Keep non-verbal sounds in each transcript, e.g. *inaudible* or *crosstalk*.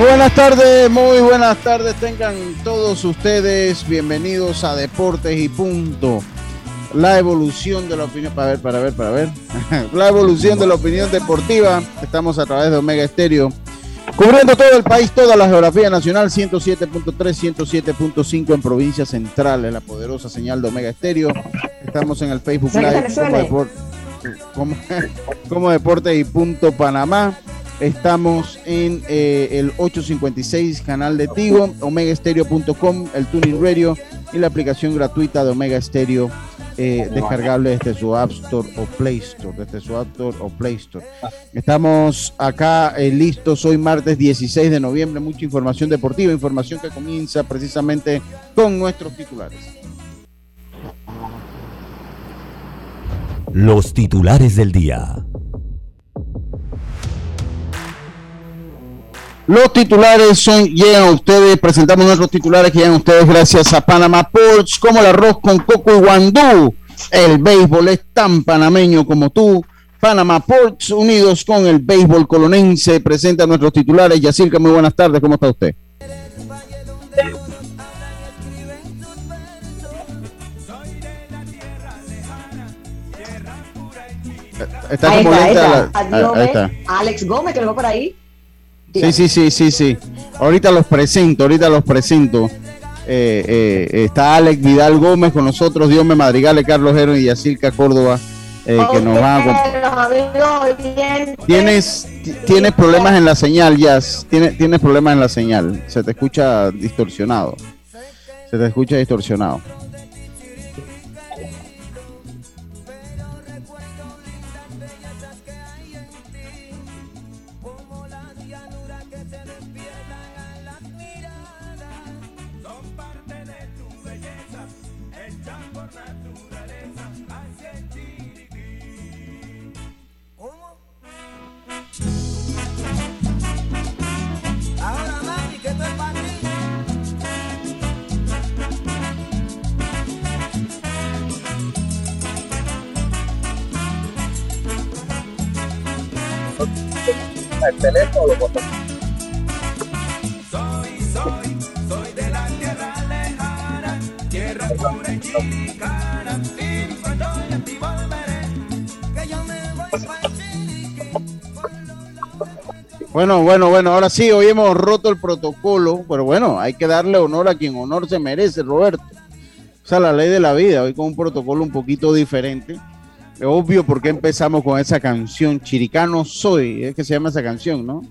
Buenas tardes, muy buenas tardes. Tengan todos ustedes bienvenidos a Deportes y Punto. La evolución de la opinión, para ver, para ver, para ver. *laughs* la evolución de la opinión deportiva. Estamos a través de Omega Estéreo. Cubriendo todo el país, toda la geografía nacional, 107.3, 107.5 en provincias centrales, la poderosa señal de Omega Estéreo. Estamos en el Facebook Live como, *laughs* como Deportes y Punto Panamá. Estamos en eh, el 856 canal de Tigo, omegaestereo.com, el Tuning Radio y la aplicación gratuita de Omega Stereo eh, descargable desde su App Store o Play Store, desde su App Store o Play Store. Estamos acá eh, listos hoy martes 16 de noviembre, mucha información deportiva, información que comienza precisamente con nuestros titulares. Los titulares del día. Los titulares son, llegan a ustedes, presentamos nuestros titulares que llegan a ustedes gracias a Panama Ports, como el arroz con coco y guandú. El béisbol es tan panameño como tú. Panama Ports, unidos con el béisbol colonense, presenta nuestros titulares. Yacirca, muy buenas tardes, ¿cómo está usted? Está como lenta. Ahí está. Alex Gómez, que lo por ahí. Sí, sí, sí, sí, sí. Ahorita los presento, ahorita los presento. Eh, eh, está Alex Vidal Gómez con nosotros, Dios me madrigale, Carlos Heron y Yacirca Córdoba, eh, que nos van a Tienes, tienes problemas en la señal, Jazz. Tienes, tienes problemas en la señal. Se te escucha distorsionado. Se te escucha distorsionado. El teléfono Bueno, bueno, bueno, ahora sí, hoy hemos roto el protocolo, pero bueno, hay que darle honor a quien honor se merece, Roberto. O sea, la ley de la vida, hoy con un protocolo un poquito diferente obvio porque empezamos con esa canción, Chiricano Soy, es que se llama esa canción, ¿no?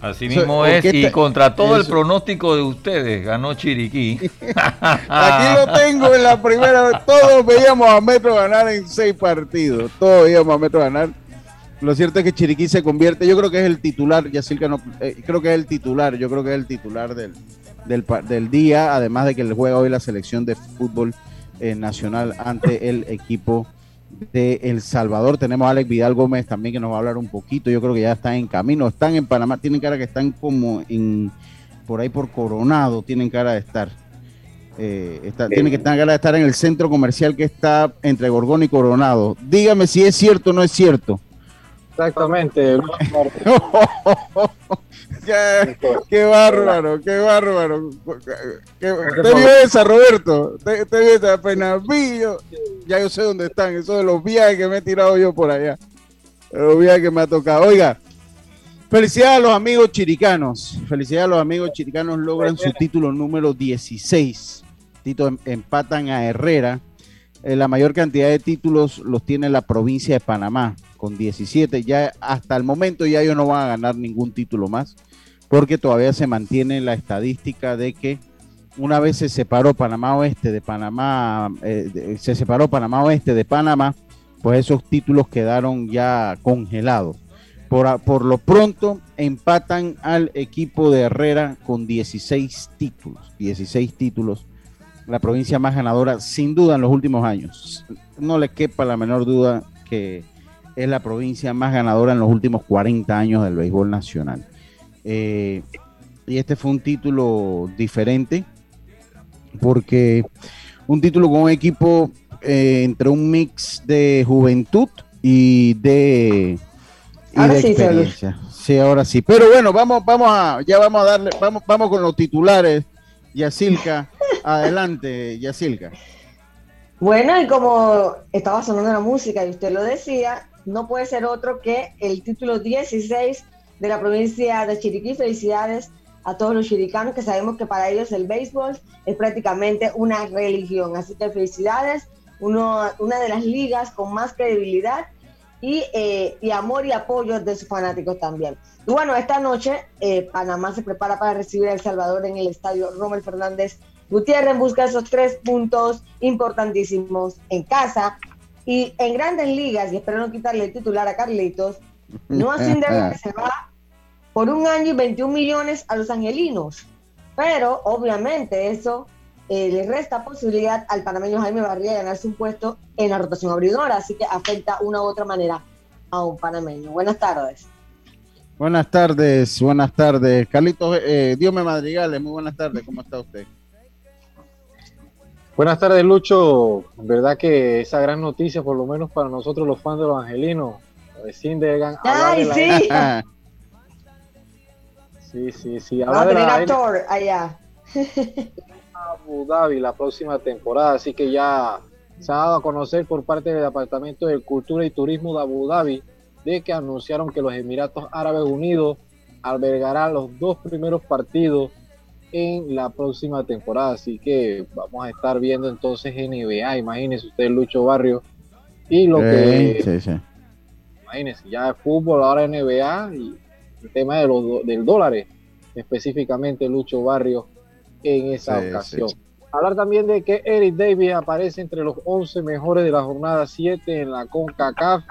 Así mismo es, y contra todo el pronóstico de ustedes, ganó Chiriquí. *laughs* *laughs* Aquí lo tengo en la primera vez, todos veíamos a Metro ganar en seis partidos, todos veíamos a Metro ganar. Lo cierto es que Chiriquí se convierte, yo creo que es el titular, Yacirca no, eh, creo que es el titular, yo creo que es el titular del, del, del día, además de que le juega hoy la selección de fútbol eh, nacional ante el equipo de El Salvador. Tenemos a Alex Vidal Gómez también que nos va a hablar un poquito. Yo creo que ya están en camino. Están en Panamá. Tienen cara que están como en por ahí por Coronado. Tienen cara de estar. Eh, tienen que estar cara de estar en el centro comercial que está entre Gorgón y Coronado. Dígame si es cierto o no es cierto. Exactamente. *laughs* qué, bárbaro, qué bárbaro. te vio esa, Roberto. Te, vio esa. Ya yo sé dónde están. Eso de los viajes que me he tirado yo por allá. los viajes que me ha tocado. Oiga, Felicidades a los amigos chiricanos. Felicidades a los amigos chiricanos. Logran su título número 16. Tito em, empatan a Herrera. Eh, la mayor cantidad de títulos los tiene la provincia de Panamá, con 17. Ya hasta el momento ya ellos no van a ganar ningún título más, porque todavía se mantiene la estadística de que una vez se separó Panamá Oeste de Panamá, eh, se separó Panamá Oeste de Panamá, pues esos títulos quedaron ya congelados. Por, por, lo pronto empatan al equipo de Herrera con 16 títulos, 16 títulos, la provincia más ganadora sin duda en los últimos años. No le quepa la menor duda que es la provincia más ganadora en los últimos 40 años del béisbol nacional. Eh, y este fue un título diferente porque un título con un equipo eh, entre un mix de juventud y de y Ahora de sí, experiencia. Sí, ahora sí. Pero bueno, vamos, vamos a, ya vamos a darle, vamos, vamos con los titulares. Yacilca, adelante, Yacilca. Bueno, y como estaba sonando la música y usted lo decía, no puede ser otro que el título 16 de la provincia de Chiriquí. Felicidades a todos los chiricanos que sabemos que para ellos el béisbol es prácticamente una religión. Así que felicidades, uno, una de las ligas con más credibilidad y, eh, y, amor y apoyo de sus fanáticos también. Y bueno, esta noche eh, Panamá se prepara para recibir a El Salvador en el estadio Rommel Fernández Gutiérrez busca esos tres puntos importantísimos en casa. Y en grandes ligas, y espero no quitarle el titular a Carlitos, no *laughs* que se va por un año y 21 millones a los angelinos. Pero obviamente eso eh, le resta posibilidad al panameño Jaime Barría de ganarse un puesto en la rotación abridora, así que afecta una u otra manera a un panameño. Buenas tardes. Buenas tardes, buenas tardes. Carlitos, eh, Dios me madrigales, muy buenas tardes, ¿cómo está usted? Buenas tardes, Lucho. Verdad que esa gran noticia, por lo menos para nosotros los fans de los angelinos, recién de Ay, de sí. *laughs* sí, sí, sí. Va a tener actor allá. Abu Dhabi la próxima temporada, así que ya se ha dado a conocer por parte del Departamento de Cultura y Turismo de Abu Dhabi de que anunciaron que los Emiratos Árabes Unidos albergarán los dos primeros partidos en la próxima temporada, así que vamos a estar viendo entonces NBA, imagínense usted Lucho Barrio y lo que sí, sí. imagínense, ya es fútbol, ahora NBA y el tema de los, del dólar, específicamente Lucho Barrio en esa ocasión. Hablar también de que Eric Davis aparece entre los 11 mejores de la jornada 7 en la CONCACAF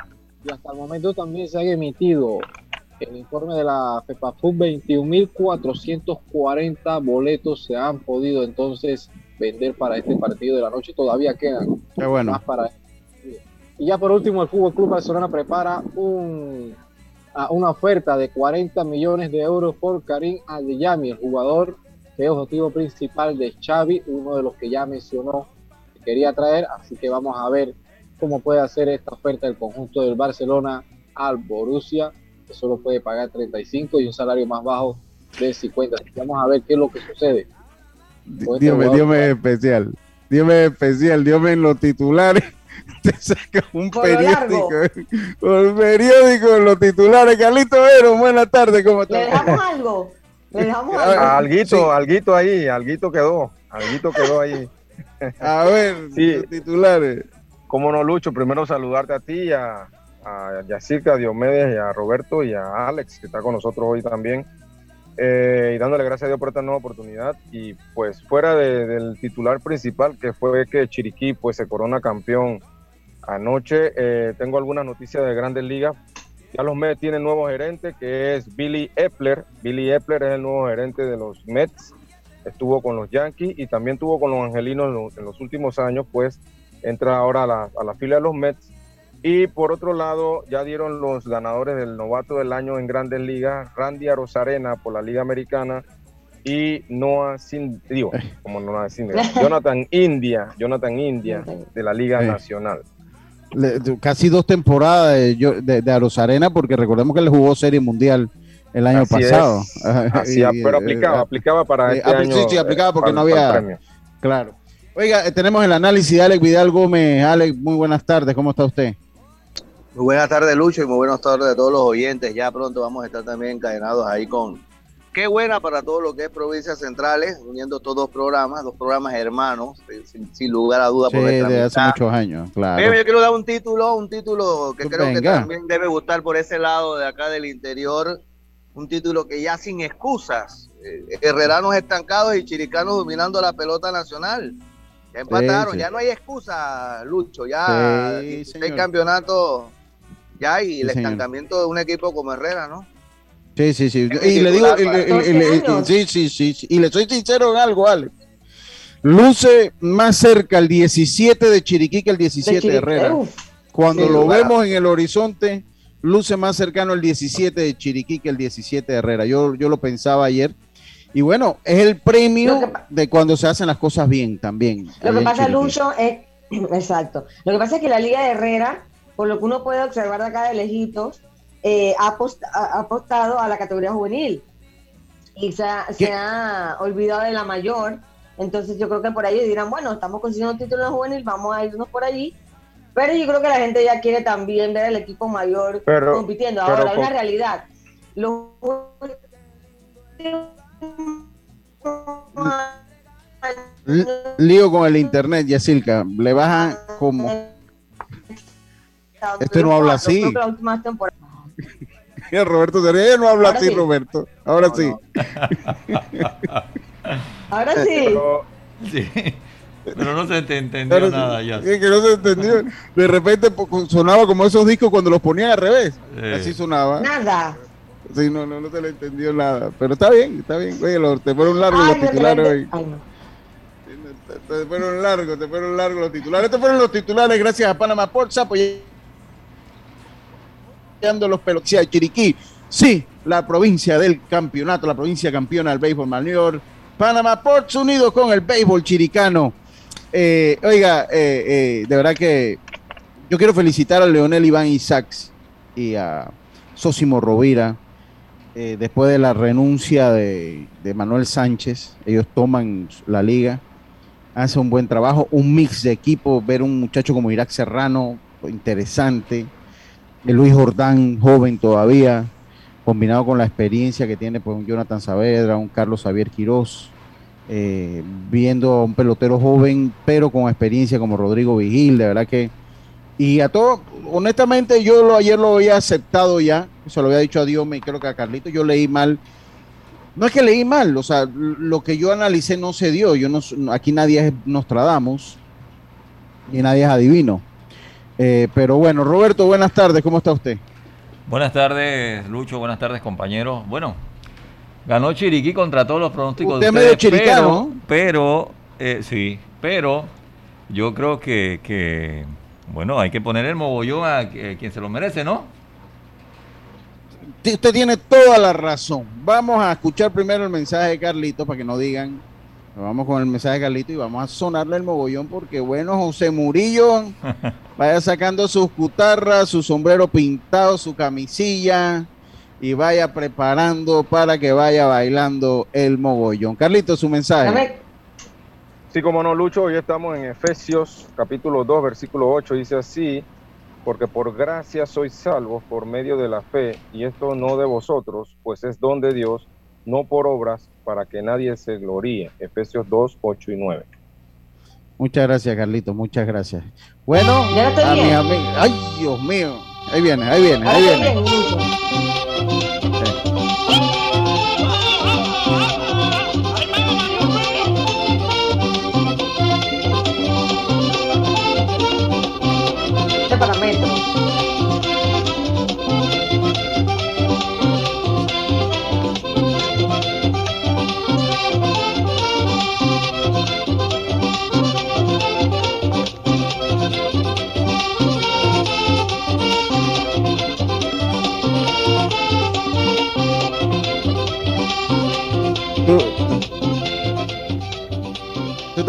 y hasta el momento también se ha emitido el informe de la FEPAFUT 21.440 boletos se han podido entonces vender para este partido de la noche. Todavía quedan Qué bueno. más para y ya por último el Fútbol Club Barcelona prepara un, una oferta de 40 millones de euros por Karim Adeyemi, el jugador que es objetivo principal de Xavi, uno de los que ya mencionó que quería traer, así que vamos a ver cómo puede hacer esta oferta el conjunto del Barcelona al Borussia, que solo puede pagar 35 y un salario más bajo de 50. Así que vamos a ver qué es lo que sucede. Este Dios me, jugador. Dios me especial. Dios me especial, Dios me en los titulares. *laughs* Te saca un Por periódico. Un periódico en los titulares. Carlito Vero, buenas tardes, ¿cómo ¿Le estás? dejamos algo? ¿Le dejamos *laughs* algo? Alguito, Sí. alguito ahí, alguito quedó, alguito quedó ahí. A ver, Sí. los titulares. Cómo no, Lucho, primero saludarte a ti, a, a Yacirca, a Diomedes, y a Roberto y a Alex, que está con nosotros hoy también. Eh, y dándole gracias a Dios por esta nueva oportunidad. Y pues fuera de- del titular principal, que fue que Chiriquí pues se corona campeón anoche, eh, tengo algunas noticias de grandes ligas. Ya los Mets tienen nuevo gerente, que es Billy Epler. Billy Epler es el nuevo gerente de los Mets. Estuvo con los Yankees y también estuvo con los Angelinos en los, en los últimos años, pues entra ahora a la, a la fila de los Mets. Y por otro lado, ya dieron los ganadores del novato del año en grandes ligas, Randy Arozarena por la Liga Americana y Noah Sin, digo, como Noah Sin, Jonathan India, Jonathan India de la Liga Sí. Nacional. Le- casi dos temporadas de, de, de Arozarena, porque recordemos que él jugó Serie Mundial el año Así pasado. es. Así, Y, pero eh, aplicaba, eh, aplicaba para eh, este año. sí, sí, aplicaba porque eh, no había-. Claro. Oiga, eh, tenemos el análisis de Alex Vidal Gómez. Alex, muy buenas tardes, ¿cómo está usted? Muy buenas tardes, Lucho, y muy buenas tardes a todos los oyentes. Ya pronto vamos a estar también encadenados ahí con Qué buena para todo lo que es provincias centrales, uniendo estos dos programas, dos programas hermanos, eh, sin, sin lugar a duda. Sí, por de hace muchos años, claro. Pero yo quiero dar un título, un título que creo que también debe gustar por ese lado de acá del interior, un título que ya sin excusas, eh, herreranos estancados y chiricanos dominando la pelota nacional. Ya empataron, sí. ya no hay excusa, Lucho, ya Sí, 16 señor. campeonatos ya y el Sí, señor. estancamiento de un equipo como Herrera, ¿no? Sí, sí, sí. Es Y le digo, titular y para le- y le- y le- 12 años. sí, sí, sí, sí. Y le soy sincero en algo, Ale. Luce más cerca el 17 de Chiriquí que el 17 de Chiriquí. Herrera. Uf, Cuando lo lugar vemos en el horizonte, luce más cercano el 17 de Chiriquí que el 17 de Herrera. Yo, yo lo pensaba ayer. Y bueno, es el premio que de cuando se hacen las cosas bien también. Lo que pasa. Lucho, es. Exacto. Lo que pasa es que la Liga de Herrera, por lo que uno puede observar de acá de lejitos, eh, ha, apost- ha apostado a la categoría juvenil y se ha, se ¿Qué? ha olvidado de la mayor. Entonces, yo creo que por ahí dirán, bueno, estamos consiguiendo un título en juvenil, vamos a irnos por allí. Pero yo creo que la gente ya quiere también ver al equipo mayor Pero- compitiendo. pero Ahora, con- una realidad. Los lío con el internet, Yacilca. Le bajan como. Este no habla así. *laughs* Roberto se ríe, no habla así, sí. Roberto. Ahora sí. *laughs* Ahora sí. Pero, no se te entendió nada ya. Es que no se entendió. De repente sonaba como esos discos cuando los ponían al revés. Así sonaba. Nada. Sí, no, no, no se le entendió nada. Pero está bien, está bien. Oye, lo- te fueron largos los titulares hoy. ay, no. Te, te fueron largos, te fueron largos los titulares. Estos fueron los titulares gracias a Panamá Ports apoyando los pelotas de Chiriquí. Sí, la provincia del campeonato, la provincia campeona del béisbol mayor. Panamá Ports unidos con el béisbol chiricano. Eh, oiga, eh, eh, de verdad que yo quiero felicitar a Leonel Iván Isaacs y a Sosimo Rovira. después de la renuncia de, de Manuel Sánchez, ellos toman la liga, hacen un buen trabajo, un mix de equipo, ver un muchacho como Irak Serrano, interesante, el Luis Jordán, joven todavía, combinado con la experiencia que tiene pues, un Jonathan Saavedra, un Carlos Javier Quirós, eh, viendo a un pelotero joven, pero con experiencia como Rodrigo Vigil, de verdad que... Y a todo, honestamente, yo lo, ayer lo había aceptado ya, se lo había dicho a Dios, y creo que a Carlito, yo leí mal. No es que leí mal, o sea, lo que yo analicé no se dio. Yo no, aquí nadie es Nostradamus y nadie es adivino. Eh, pero bueno, Roberto, buenas tardes, ¿cómo está usted? Buenas tardes, Lucho. Buenas tardes, compañeros. Bueno, ganó Chiriquí contra todos los pronósticos Usted de medio ustedes, chiricano, pero, pero eh, sí, pero yo creo que, que, bueno, hay que poner el mogollón a, quien se lo merece, ¿no? Usted tiene toda la razón. Vamos a escuchar primero el mensaje de Carlito para que no digan. Vamos con el mensaje de Carlito y vamos a sonarle el mogollón porque, bueno, José Murillo *laughs* vaya sacando sus cutarras, su sombrero pintado, su camisilla y vaya preparando para que vaya bailando el mogollón. Carlito, su mensaje. Sí, como no, Lucho, hoy estamos en Efesios capítulo 2, versículo 8, dice así, porque por gracia sois salvos por medio de la fe, y esto no de vosotros, pues es don de Dios, no por obras, para que nadie se gloríe. Efesios 2, 8 y 9. Muchas gracias, Carlito, muchas gracias. Bueno, Ya estoy a bien. mis amigos- Ay, Dios mío. Ahí viene, ahí viene, ahí estoy viene.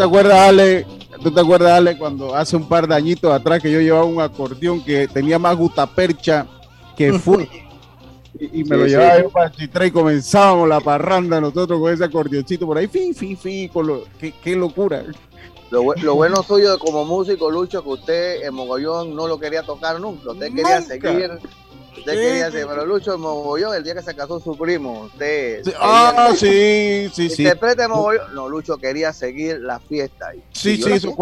Te acuerdas, Ale? ¿Tú te acuerdas, Ale, cuando hace un par de añitos atrás que yo llevaba un acordeón que tenía más gutapercha que *laughs* fue? Y, y me Sí, lo sí. llevaba yo para y comenzábamos la parranda nosotros con ese acordeoncito por ahí, fin, fin, fin, con lo, qué, qué locura. Lo, lo bueno suyo como músico, Lucho, que usted en Mogollón no lo quería tocar nunca. Usted quería Nunca. seguir. Usted Sí, quería sí. seguir. Pero Lucho en Mogollón, el día que se casó su primo, usted. Sí, Ah, sí, sí, sí. Interprete Mogollón. No, Lucho quería seguir la fiesta. ahí. Sí, sí, eso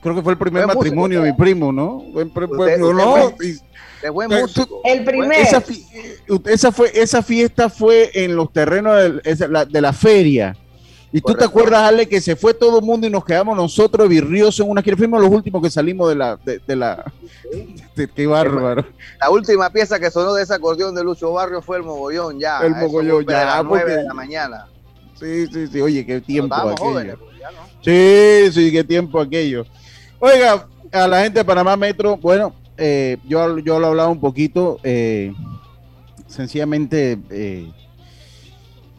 creo que fue el primer Fue músico, matrimonio de mi primo, ¿no? Fue- Usted- no, usted no, fue- y- Es buen músico. El primer. esa, esa fue esa fiesta fue en los terrenos la- de la feria. Y tú te acuerdas, Ale, que se fue todo el mundo y nos quedamos nosotros virriosos en una gira. Fuimos los últimos que salimos de la. De, de la *laughs* de- qué bárbaro. La última pieza que sonó de ese acordeón de Lucho Barrio fue el mogollón ya. El mogollón, ya, A las nueve porque- de la mañana. Sí, sí, sí. Oye, qué tiempo aquello. jóvenes, pues, ya no. Sí, sí, qué tiempo aquello. Oiga, a la gente de Panamá Metro, bueno, eh, yo, yo lo hablaba un poquito, eh, sencillamente eh,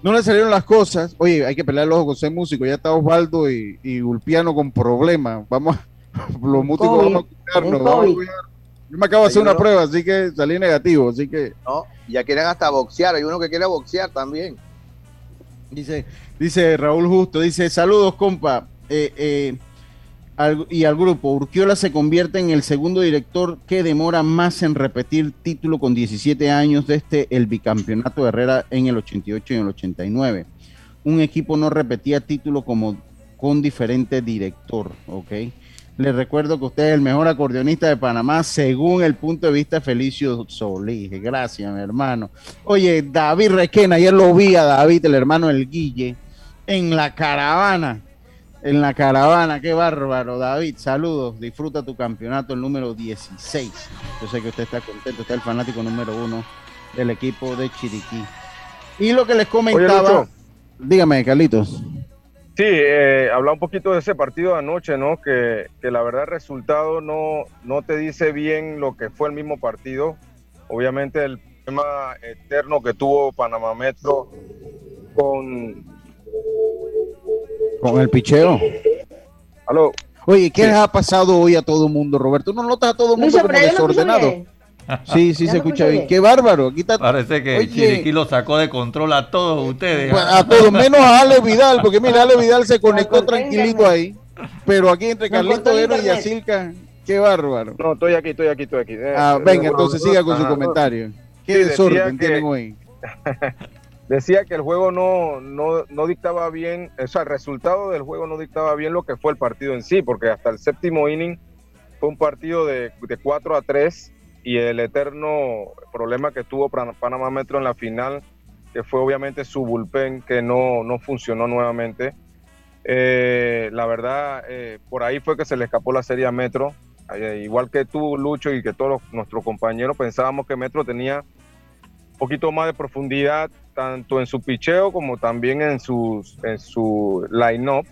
no le salieron las cosas. Oye, hay que pelear los ojos con ser músico. Ya está Osvaldo y, y Ulpiano con problemas. Vamos, a- *laughs* los músicos vamos a cuidarnos. vamos a COVID. cuidar. Yo me acabo de hacer una prueba, así que salí negativo. Así que ¿no? Ya quieren hasta boxear. Hay uno que quiere boxear también. Dice, dice Raúl Justo, dice, saludos, compa. Eh, eh, y al grupo, Urquiola se convierte en el segundo director que demora más en repetir título con 17 años desde el bicampeonato de Herrera en el 88 y en el 89. Un equipo no repetía título como con diferente director, ¿ok? Les recuerdo que usted es el mejor acordeonista de Panamá según el punto de vista de Felicio Solís. Gracias, mi hermano. Oye, David Requena, ayer lo vi a David, el hermano del Guille, en la caravana. En la caravana, qué bárbaro, David. Saludos, disfruta tu campeonato, el número 16. Yo sé que usted está contento, está el fanático número uno del equipo de Chiriquí. Y lo que les comentaba, Lucho. dígame, Carlitos. Sí, eh, habla un poquito de ese partido de anoche, ¿no? Que, que la verdad el resultado no, no te dice bien lo que fue el mismo partido. Obviamente el tema eterno que tuvo Panamá Metro con... Con el picheo. Aló, Oye, ¿qué Sí. les ha pasado hoy a todo el mundo, Roberto? ¿No notas a todo el mundo como desordenado? *laughs* Sí, sí Ya se escucha bien. bien. Qué bárbaro. Aquí está Parece que Oye. Chiriquí lo sacó de control a todos ustedes. Bueno, a todos, menos a Ale Vidal, porque mira, Ale Vidal se conectó tranquilito ahí. Pero aquí entre Carlito Vero y. Yacilca, qué bárbaro. no, estoy aquí, estoy aquí, estoy aquí. Eh, Ah, eh, venga, bueno, entonces siga con su comentario. Qué Sí, desorden que- tienen hoy. *laughs* decía que el juego no, no, no dictaba bien, o sea, el resultado del juego no dictaba bien lo que fue el partido en sí, porque hasta el séptimo inning fue un partido de, de 4 a 3 y el eterno problema que tuvo Pan- Panamá Metro en la final, que fue obviamente su bullpen que no, no funcionó nuevamente. Eh, la verdad, eh, por ahí fue que se le escapó la serie a Metro. Eh, igual que tú, Lucho, y que todos nuestros compañeros pensábamos que Metro tenía un poquito más de profundidad, tanto en su picheo como también en, sus, en su line-up.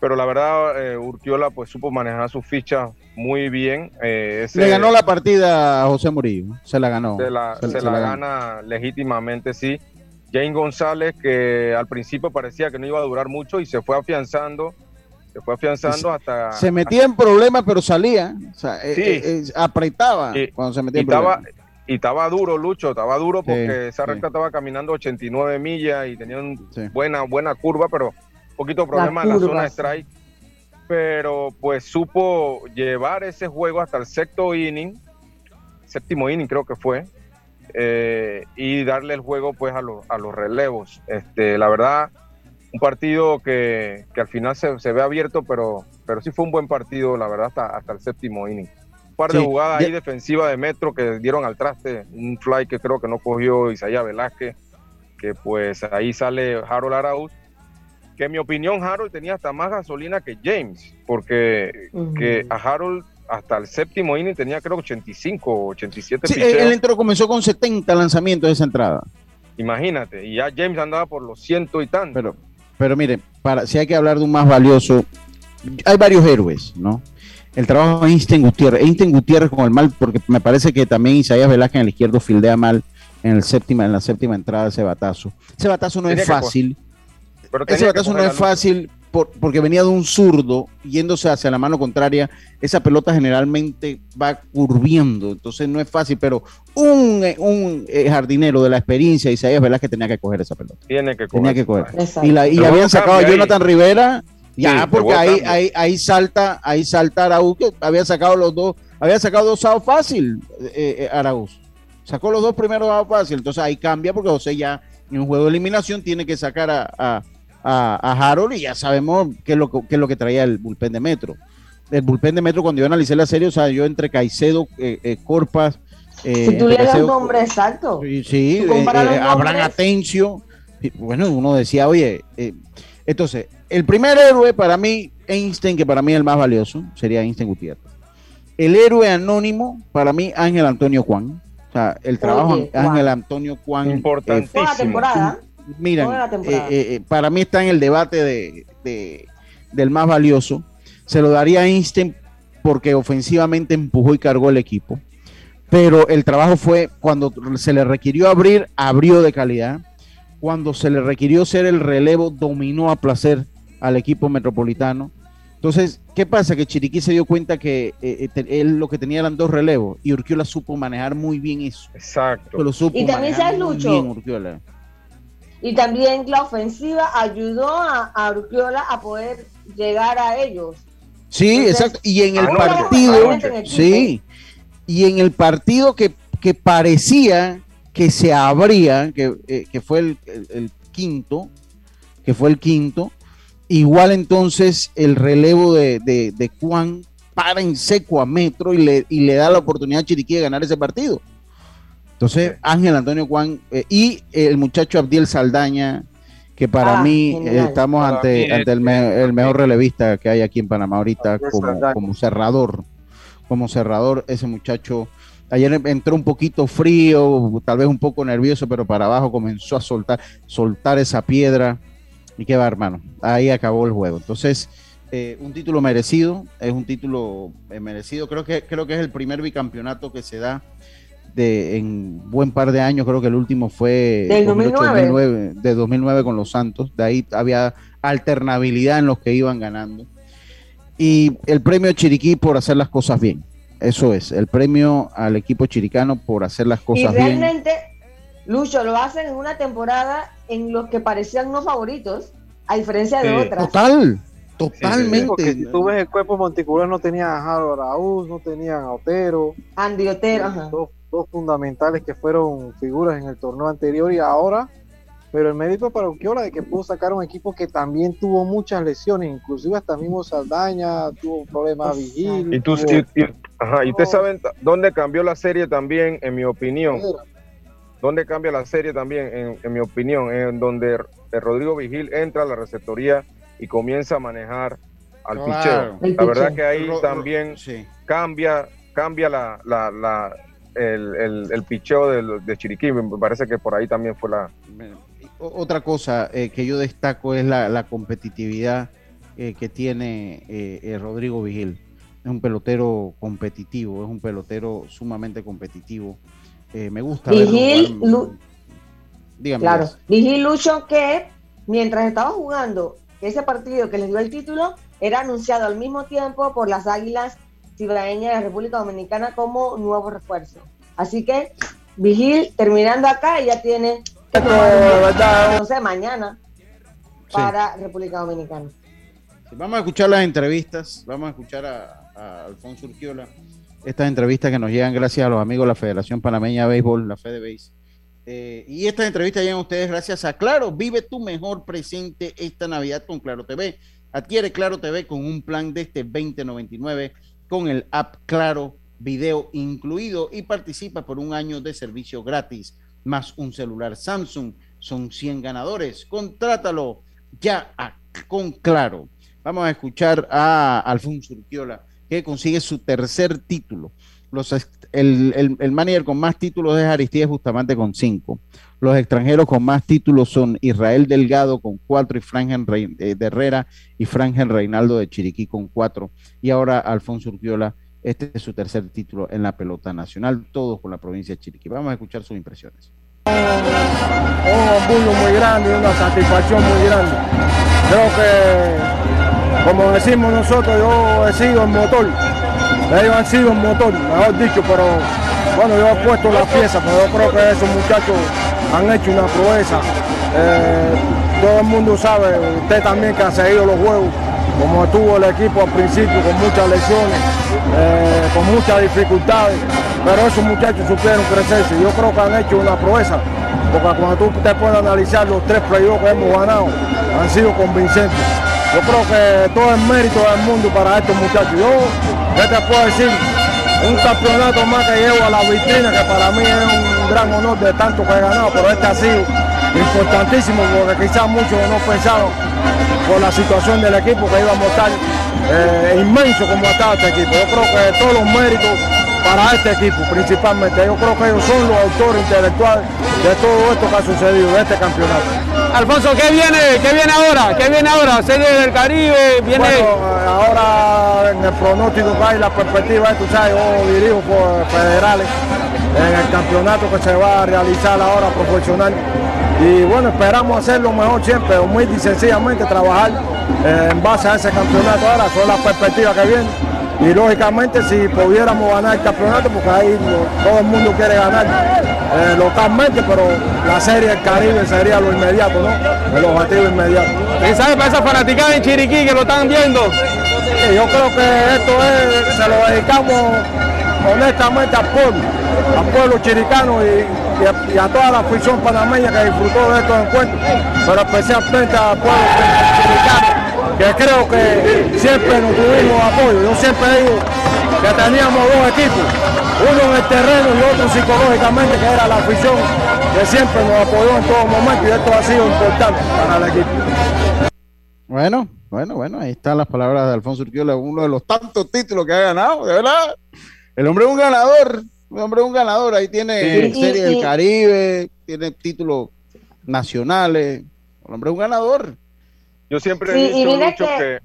Pero la verdad, eh, Urquiola pues supo manejar sus fichas muy bien. Eh, ese- Le ganó la partida a José Murillo. Se la ganó. se la, Se- se se la la gana legítimamente, sí. Jane González, que al principio parecía que no iba a durar mucho y se fue afianzando, se fue afianzando hasta... Se metía en problemas, pero salía. O sea, eh, Sí. eh, eh, apretaba Y- cuando se metía en problemas. Y estaba duro, Lucho, estaba duro Sí, porque esa sí. recta estaba caminando 89 millas y tenía una Sí. buena, buena curva, pero un poquito de problema en la zona de strike. Pero pues supo llevar ese juego hasta el sexto inning, séptimo inning creo que fue, eh, y darle el juego pues a, los a los relevos. Este, la verdad, un partido que, que al final se, se ve abierto, pero, pero sí fue un buen partido, la verdad, hasta, hasta el séptimo inning. Un par de Sí, jugadas ya- ahí defensivas de Metro que dieron al traste, un fly que creo que no cogió Isaías Velázquez, que pues ahí sale Harold Arauz, que en mi opinión Harold tenía hasta más gasolina que James, porque Ujú. que a Harold hasta el séptimo inning tenía creo 85 o 87 Sí, picheos. él entró, comenzó con 70 lanzamientos de esa entrada. Imagínate, y ya James andaba por los ciento y tanto. Pero, pero mire, para, si hay que hablar de un más valioso, hay varios héroes, ¿no? El trabajo de Einstein Gutiérrez. Einstein Gutiérrez con el mal, porque me parece que también Isaías Velázquez en el izquierdo fildea mal en, el séptima, en la séptima entrada de ese batazo. Ese batazo no Tenía es fácil. Ese tenía batazo no es fácil por- porque venía de un zurdo yéndose hacia la mano contraria. Esa pelota generalmente va curviendo, entonces no es fácil, pero un, un eh, jardinero de la experiencia, Isaías Velázquez, tenía que coger esa pelota. Tiene que Tenía coger. que coger. Y, la, y habían sacado a ahí. Jonathan Rivera Ya, Sí, porque ahí, ahí, ahí salta, ahí salta Araúz, que había sacado los dos, había sacado dos outs fácil, eh, eh, Araúz. Sacó los dos primeros outs fácil, entonces ahí cambia porque José ya en un juego de eliminación tiene que sacar a, a, a- a Harold y ya sabemos qué es, lo, que- qué es lo que traía el bullpen de Metro. El bullpen de Metro, cuando yo analicé la serie, o sea, yo entre Caicedo, eh, eh, Corpas, eh, Si tú le das un nombre exacto. Sí, sí, eh, eh, Abraham. Atencio. Bueno, uno decía, oye, eh, entonces, el primer héroe para mí, Einstein, que para mí es el más valioso, sería Einstein Gutiérrez. El héroe anónimo, para mí, Ángel Antonio Juan. O sea, el trabajo Oye, de Juan. Ángel Antonio Juan. eh, Importantísimo. Toda la temporada. Temporada. eh, eh, eh, para mí está en el debate de, de- del más valioso. Se lo daría a Einstein porque ofensivamente empujó y cargó el equipo. Pero el trabajo fue cuando se le requirió abrir, abrió de calidad. Cuando se le requirió ser el relevo, dominó a placer al equipo metropolitano. Entonces, ¿qué pasa? Que Chiriquí se dio cuenta que eh, eh, te- él lo que tenía eran dos relevos y Urquiola supo manejar muy bien eso. Exacto. Lo supo Y también sabes, Lucho, bien Urquiola. Y también la ofensiva ayudó a, a Urquiola a poder llegar a ellos. Sí, Entonces, exacto. Y en el partido, en sí, y en el partido que, que parecía que se abría, que, eh, que fue el, el- el quinto, que fue el quinto, igual entonces el relevo de, de, de Juan para en seco a Metro y le, y le da la oportunidad a Chiriquí de ganar ese partido. Entonces, Ángel Antonio Juan eh, y el muchacho Abdiel Saldaña, que para Ah, mí eh, estamos Para ante, mí es- ante el, me- el mejor relevista que hay aquí en Panamá ahorita como, como cerrador. Como cerrador, ese muchacho ayer entró un poquito frío, tal vez un poco nervioso, pero para abajo comenzó a soltar, soltar esa piedra. Y qué va, hermano. Ahí acabó el juego. Entonces, eh, un título merecido, es un título eh, merecido. Creo que, creo que es el primer bicampeonato que se da de, en buen par de años. Creo que el último fue Del 2008, 2009. 2009, de 2009 con los Santos. De ahí había alternabilidad en los que iban ganando. Y el premio Chiriquí por hacer las cosas bien. Eso es, el premio al equipo chiricano por hacer las Y cosas bien. Lucho, lo hacen en una temporada en los que parecían no favoritos, a diferencia de Sí. otras. Total, Sí, totalmente. porque si tú ves el cuerpo monticular no tenía a Harold Araúz, no tenían a Otero, Andy Otero, ajá. dos, dos fundamentales que fueron figuras en el torneo anterior y ahora, pero el mérito para Urquiola de que pudo sacar un equipo que también tuvo muchas lesiones, inclusive hasta mismo Saldaña tuvo problemas Vigil. Y, tú, tuvo- y, y- ajá, y ustedes saben dónde cambió la serie también, en mi opinión. ¿Dónde cambia la serie también, en, en mi opinión? En donde eh, Rodrigo Vigil entra a la receptoría y comienza a manejar al Claro. picheo. La verdad que ahí Ro- ro- también sí. cambia, cambia la, la, la- el, el, el picheo de Chiriquí. Me parece que por ahí también fue la... Otra cosa eh, que yo destaco es la, la competitividad eh, que tiene eh, eh, Rodrigo Vigil. Es un pelotero competitivo, es un pelotero sumamente competitivo. Eh, me gusta. Vigil. Lu- Dígame, Claro. Vigil Lucho que mientras estaba jugando ese partido que les dio el título, era anunciado al mismo tiempo por las Águilas Cibaeñas de la República Dominicana como nuevo refuerzo. Así que Vigil terminando acá ya tiene que no sé, mañana Sí. para República Dominicana. Sí, Vamos a escuchar las entrevistas, vamos a escuchar a, a Alfonso Urquiola, estas entrevistas que nos llegan gracias a los amigos de la Federación Panameña de Béisbol, la FedeBase. Eh, y estas entrevistas llegan a ustedes gracias a Claro, vive tu mejor presente esta Navidad con Claro TV. Adquiere Claro TV con un plan de este 2099 con el app Claro Video incluido y participa por un año de servicio gratis más un celular Samsung. Son 100 ganadores. Contrátalo ya con Claro. Vamos a escuchar a Alfonso Urquiola, que consigue su tercer título. Los, el, el, el manager con más títulos es Aristides Bustamante con cinco. Los extranjeros con más títulos son Israel Delgado con cuatro y Rey- eh, de Herrera y Frangen Reinaldo de Chiriquí con cuatro. Y ahora Alfonso Urquiola, este es su tercer título en la pelota nacional, todos con la provincia de Chiriquí. Vamos a escuchar sus impresiones. un orgullo muy grande y una satisfacción muy grande. Creo que, como decimos nosotros, yo he sido el motor. Ellos han sido el motor, mejor dicho, pero bueno, yo he puesto las piezas, pero yo creo que esos muchachos han hecho una proeza. Eh, todo el mundo sabe, usted también que ha seguido los juegos, como estuvo el equipo al principio, con muchas lesiones, eh, con muchas dificultades, pero esos muchachos supieron crecerse. Yo creo que han hecho una proeza, porque cuando tú te puedes analizar los tres playoffs que hemos ganado, han sido convincentes. Yo creo que todo el mérito del mundo para estos muchachos. Yo, ¿qué te puedo decir? Un campeonato más que llevo a la vitrina, que para mí es un gran honor de tanto que he ganado, pero este ha sido importantísimo porque quizás muchos no pensaron por la situación del equipo que íbamos a estar eh, inmenso como estaba este equipo. Yo creo que todos los méritos para este equipo principalmente, yo creo que ellos son los autores intelectuales de todo esto que ha sucedido, de este campeonato. Alfonso, ¿qué viene? ¿Qué viene ahora? ¿Qué viene ahora? Serie del Caribe, viene. Bueno, eh, ahora en el pronóstico que hay, la perspectiva, tú sabes, yo dirijo por federales en el campeonato que se va a realizar ahora profesional. Y bueno, esperamos hacer lo mejor siempre, humilde y sencillamente trabajar eh, en base a ese campeonato ahora, son las perspectivas que vienen. Y lógicamente si pudiéramos ganar el campeonato, porque ahí lo- todo el mundo quiere ganar eh, localmente, pero la serie del Caribe sería lo inmediato, ¿no? El objetivo inmediato. ¿Y sabes para esa fanaticada en Chiriquí que lo están viendo? Sí, yo creo que esto es, se lo dedicamos honestamente al pueblo, al pueblo chiricano y, y a, y a toda la afición panameña que disfrutó de estos encuentros, pero especialmente al pueblo chiricano, que creo que siempre nos tuvimos apoyo. Yo siempre digo que teníamos dos equipos, uno en el terreno y otro psicológicamente, que era la afición que siempre nos apoyó en todo momento y esto ha sido importante para el equipo. Bueno, bueno, bueno, ahí están las palabras de Alfonso Urquiola, uno de los tantos títulos que ha ganado, de verdad. El hombre es un ganador, el hombre es un ganador, ahí tiene Sí. Serie del Caribe, tiene títulos nacionales, el hombre es un ganador. Yo siempre Sí, he dicho, Lucho, que- que...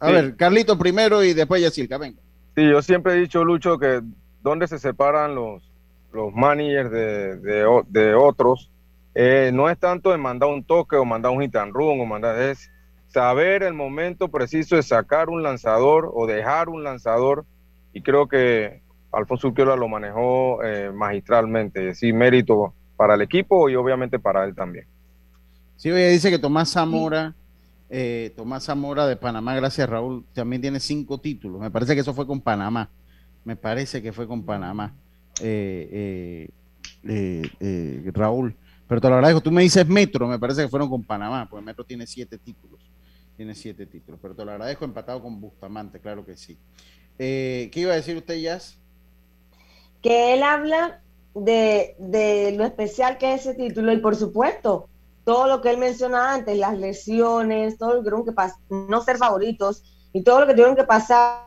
A Sí. ver, Carlito primero y después Yacilca, venga. Sí, yo siempre he dicho, Lucho, que donde se separan los, los managers de, de de otros, eh, no es tanto en mandar un toque o mandar un hit and run, o mandar, es saber el momento preciso de sacar un lanzador o dejar un lanzador, y creo que Alfonso Urquiola lo manejó eh, magistralmente, sí, mérito para el equipo y obviamente para él también. Sí, oye, dice que Tomás Zamora, eh, Tomás Zamora de Panamá, gracias Raúl, también tiene cinco títulos. Me parece que eso fue con Panamá. Me parece que fue con Panamá. Eh, eh, eh, eh, Raúl. Pero te lo agradezco. Tú me dices Metro, me parece que fueron con Panamá, porque Metro tiene siete títulos. Tiene siete títulos. Pero te lo agradezco empatado con Bustamante, claro que sí. ¿Qué iba a decir usted, Jazz? que él habla de, de lo especial que es ese título y por supuesto todo lo que él mencionaba antes, las lesiones, todo lo que tuvieron que no ser favoritos y todo lo que tuvieron que pasar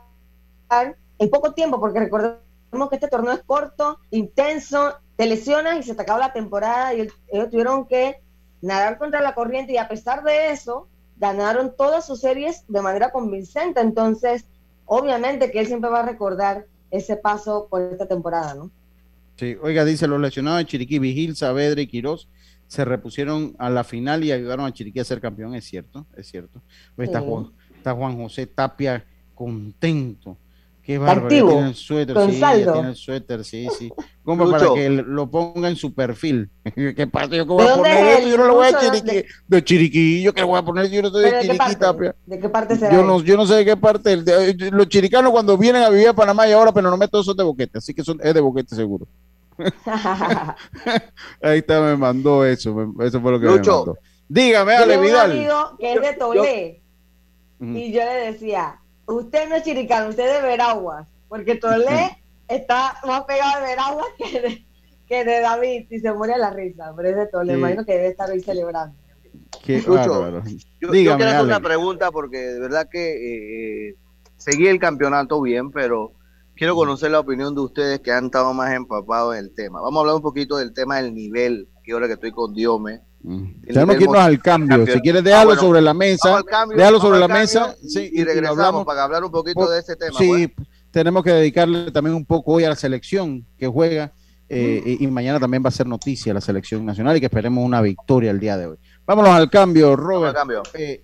en poco tiempo, porque recordemos que este torneo es corto, intenso, te lesionas y se te acaba la temporada y el- ellos tuvieron que nadar contra la corriente y a pesar de eso ganaron todas sus series de manera convincente, entonces obviamente que él siempre va a recordar ese paso por esta temporada, ¿no? Sí, oiga, dice, los lesionados de Chiriquí, Vigil, Saavedra y Quirós se repusieron a la final y ayudaron a Chiriquí a ser campeón, es cierto, es cierto. Hoy está, Sí. Juan, está Juan José Tapia contento. Qué bárbaro, tiene el suéter, sí, tiene el suéter, sí, sí. Para que lo ponga en su perfil. *laughs* ¿Qué pasa? Yo que ¿De voy a dónde poner es eso, él? yo no lo voy a Lucho, ¿de Chiriquí, de Chiriquí, yo que voy a poner, yo no soy de ¿Pero de qué Chiriquí, parte? Tapia. ¿De qué parte será Yo no, yo no sé de qué parte. los chiricanos cuando vienen a vivir a Panamá y ahora, pero no meto esos de boquete, así que son, es de boquete seguro. *laughs* Ahí está, me mandó eso. me- eso fue lo que Lucho. me mandó. Dígame, Yo Ale un Vidal. amigo que es de Tolé Ujú. y yo le decía, usted no es chiricano, usted es de Veraguas, porque Tolé está más pegado de Veraguas que de, que de David y se muere la risa, pero es de Tolé, Sí. imagino que debe estar hoy celebrando. Qué Lucho. Yo, yo Dígame, quiero hacer Ale. una pregunta porque de verdad que eh, seguí el campeonato bien, pero quiero conocer la opinión de ustedes que han estado más empapados en el tema. Vamos a hablar un poquito del tema del nivel, que ahora que estoy con Diome. Mm. Tenemos que irnos al cambio. cambio. Si quieres, Ah, déjalo bueno. sobre la mesa. cambio, Déjalo sobre la mesa. y, sí, y regresamos hablamos. para hablar un poquito Por- de ese tema. Sí, pues. tenemos que dedicarle también un poco hoy a la selección que juega. eh, y, y mañana también va a ser noticia la selección nacional y que esperemos una victoria el día de hoy. Vámonos al cambio, Vamos al Robert. cambio. Eh,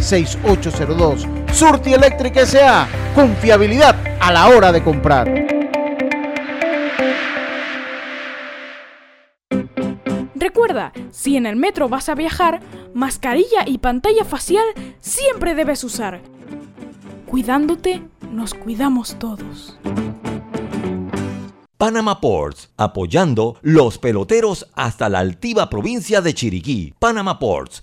6492-6802. Surti Electric S.A. Confiabilidad a la hora de comprar. Recuerda, si en el metro vas a viajar, mascarilla y pantalla facial siempre debes usar. Cuidándote, nos cuidamos todos. Panama Ports, apoyando los peloteros hasta la altiva provincia de Chiriquí. Panama Ports,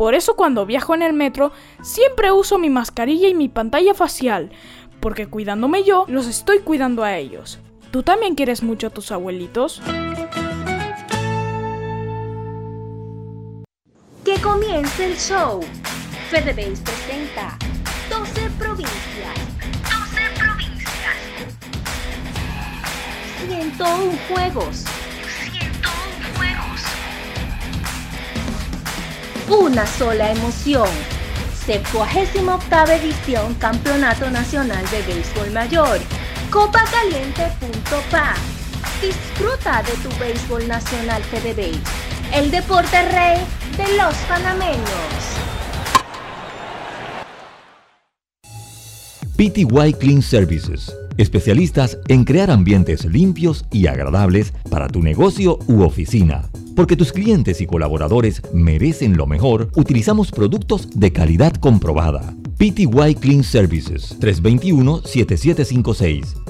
Por eso cuando viajo en el metro siempre uso mi mascarilla y mi pantalla facial, porque cuidándome yo, los estoy cuidando a ellos. ¿Tú también quieres mucho a tus abuelitos? Que comience el show. FedeBase presenta 12 provincias. 12 provincias. 101 juegos. Una sola emoción. 78 edición Campeonato Nacional de Béisbol Mayor. Copacaliente.pa. Disfruta de tu béisbol nacional FedeBase. El deporte rey de los panameños. PTY Clean Services, especialistas en crear ambientes limpios y agradables para tu negocio u oficina. Porque tus clientes y colaboradores merecen lo mejor, utilizamos productos de calidad comprobada. PTY Clean Services 321-7756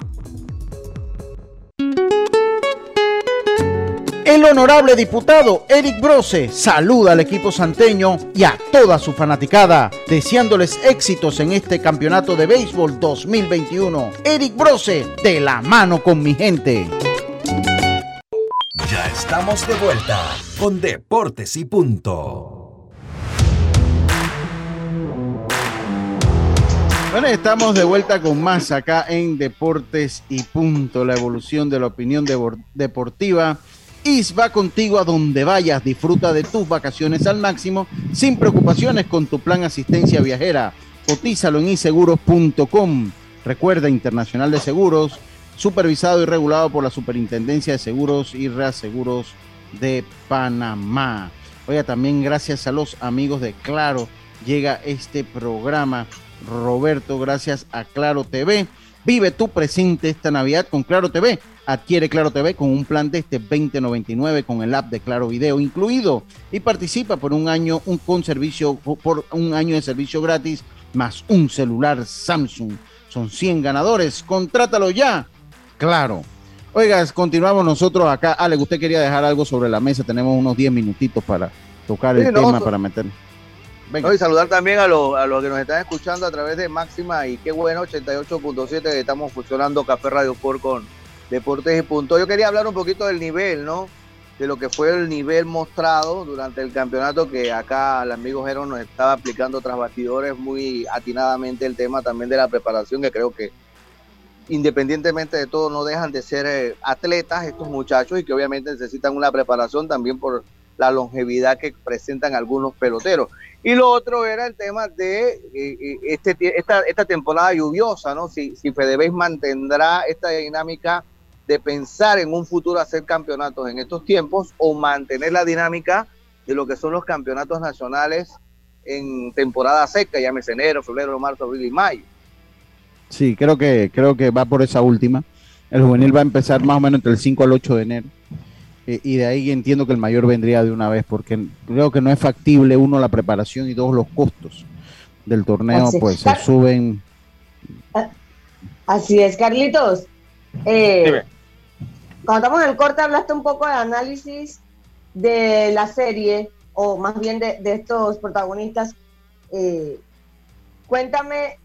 El honorable diputado Eric Brose saluda al equipo santeño y a toda su fanaticada, deseándoles éxitos en este campeonato de béisbol 2021. Eric Brose, de la mano con mi gente. Ya estamos de vuelta con Deportes y Punto. Bueno, estamos de vuelta con más acá en Deportes y Punto, la evolución de la opinión deportiva. IS va contigo a donde vayas, disfruta de tus vacaciones al máximo, sin preocupaciones con tu plan asistencia viajera. Cotízalo en iseguros.com. Recuerda, Internacional de Seguros, supervisado y regulado por la Superintendencia de Seguros y Reaseguros de Panamá. Oiga, también gracias a los amigos de Claro llega este programa. Roberto, gracias a Claro TV. Vive tu presente esta Navidad con Claro TV. Adquiere Claro TV con un plan de este 2099 con el app de Claro Video incluido y participa por un año un, con servicio por un año de servicio gratis más un celular Samsung. Son 100 ganadores. Contrátalo ya. Claro. Oigas, continuamos nosotros acá. Ale, usted quería dejar algo sobre la mesa. Tenemos unos 10 minutitos para tocar el no, tema, para meter. Y saludar también a los a los que nos están escuchando a través de Máxima y qué bueno, 88.7, que estamos funcionando Café Radio Sport con Deportes y Punto. Yo quería hablar un poquito del nivel, ¿no? De lo que fue el nivel mostrado durante el campeonato que acá el amigo Jero nos estaba aplicando tras bastidores muy atinadamente el tema también de la preparación, que creo que independientemente de todo no dejan de ser eh, atletas estos muchachos y que obviamente necesitan una preparación también por la longevidad que presentan algunos peloteros. Y lo otro era el tema de eh, eh, este, esta, esta temporada lluviosa, ¿no? Si, si Fedebéis mantendrá esta dinámica de pensar en un futuro hacer campeonatos en estos tiempos o mantener la dinámica de lo que son los campeonatos nacionales en temporada seca, llámese enero, febrero, marzo, abril y mayo. Sí, creo que, creo que va por esa última. El juvenil va a empezar más o menos entre el 5 al 8 de enero. Eh, y de ahí entiendo que el mayor vendría de una vez, porque creo que no es factible, uno, la preparación y dos, los costos del torneo, Así pues se suben. Así es, Carlitos. Eh, Dime. cuando estamos en el corte hablaste un poco de análisis de la serie, o más bien de, de estos protagonistas. Eh, cuéntame,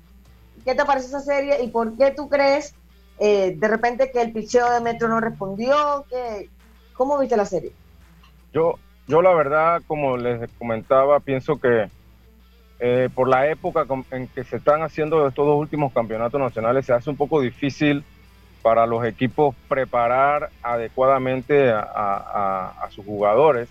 ¿qué te parece esa serie y por qué tú crees eh, de repente que el picheo de Metro no respondió? Que, ¿Cómo viste la serie? Yo, yo la verdad, como les comentaba, pienso que eh, por la época en que se están haciendo estos dos últimos campeonatos nacionales, se hace un poco difícil para los equipos preparar adecuadamente a- a sus jugadores,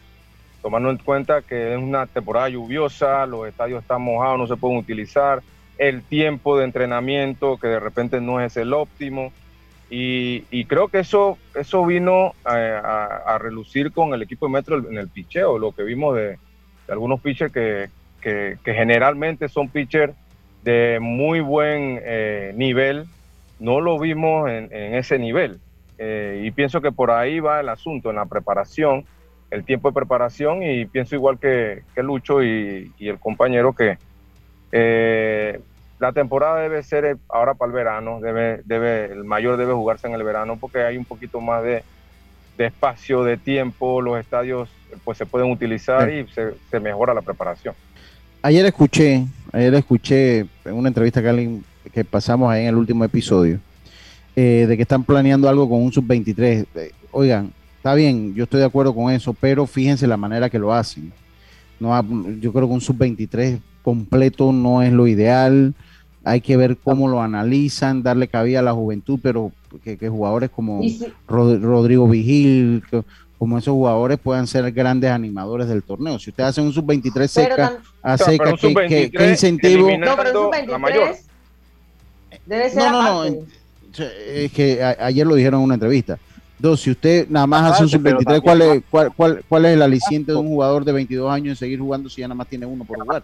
tomando en cuenta que es una temporada lluviosa, los estadios están mojados, no se pueden utilizar, el tiempo de entrenamiento que de repente no es el óptimo. Y, creo que eso, eso vino a, relucir con el equipo de Metro en el picheo, lo que vimos de, algunos pitchers que, generalmente son pitchers de muy buen eh, nivel, no lo vimos en, ese nivel. Eh, y pienso que por ahí va el asunto, en la preparación, el tiempo de preparación, y pienso igual que, Lucho y, y el compañero que eh, la temporada debe ser eh, ahora para el verano, debe, debe, el mayor debe jugarse en el verano porque hay un poquito más de, de espacio, de tiempo, los estadios pues se pueden utilizar y se, se mejora la preparación. Ayer escuché, ayer escuché en una entrevista que, alguien- que pasamos ahí en el último episodio, eh, de que están planeando algo con un sub-23. Eh, oigan, está bien, yo estoy de acuerdo con eso, pero fíjense la manera que lo hacen. No, yo creo que un sub-23 completo no es lo ideal. Hay que ver cómo lo analizan, darle cabida a la juventud, pero que, que jugadores como Y si- Rod- Rodrigo Vigil, que- como esos jugadores puedan ser grandes animadores del torneo. Si usted hace un sub-23 Pero seca, a seca, ¿qué, qué- sub-23 qué incentivo? No, pero un la mayor. sub-23 debe ser No, no, no. Es que a- ayer lo dijeron en una entrevista. Dos, si usted nada más hace un Aparte, pero sub-23, ¿cuál es, cuál, cuál, cuál es el aliciente de un jugador de 22 años en seguir jugando si ya nada más tiene uno por jugar?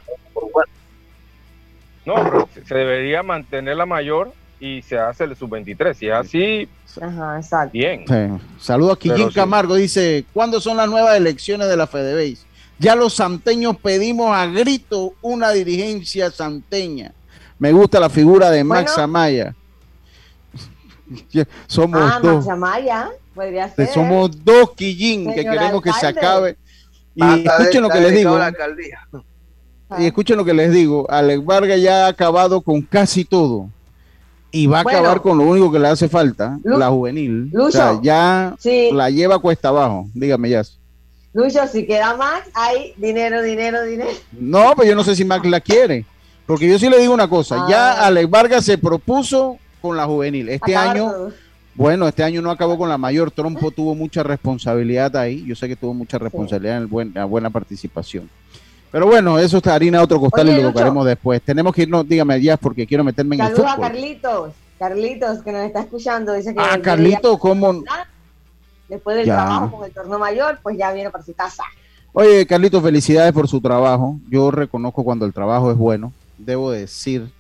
No, pero se- se debería mantener la mayor y se hace el sub-23. Si es así, Ajá, exacto. bien. Sí. Saludos a Quillín Pero sí. Camargo, dice, ¿cuándo son las nuevas elecciones de la FedeBase? Ya los santeños pedimos a grito una dirigencia santeña. Me gusta la figura de Max Bueno. Amaya. *laughs* Ya, Somos Ah, dos. Max Amaya, podría que ser. somos dos Quillín que queremos que se acabe. Y Basta de- escuchen lo que les digo. alcaldía. Y escuchen lo que les digo. Alex Vargas ya ha acabado con casi todo. y va a Bueno. acabar con lo único que le hace falta, Lu- la juvenil. Lucho. o sea, ya Sí. la lleva cuesta abajo. Dígame ya. Lucho, si queda más, hay dinero, dinero, dinero. No, pero yo no sé si Max la quiere. Porque yo sí le digo una cosa. Ah. Ya Alex Vargas se propuso con la juvenil. Este Acabar año, todo. Bueno, este año no acabó con la mayor. Trompo tuvo mucha responsabilidad ahí. Yo sé que tuvo mucha responsabilidad en el buen- la buena participación. Pero bueno, eso está harina otro costal Oye, y lo Lucho. tocaremos después. Tenemos que irnos, dígame ya, porque quiero meterme en el Saludos a. Carlitos. Carlitos, que nos está escuchando, dice que Ah, el Carlito, ¿cómo? después del Ya. trabajo con el torneo mayor, pues ya viene para su casa. Oye, Carlito, felicidades por su trabajo. Yo reconozco cuando el trabajo es bueno. Debo decir,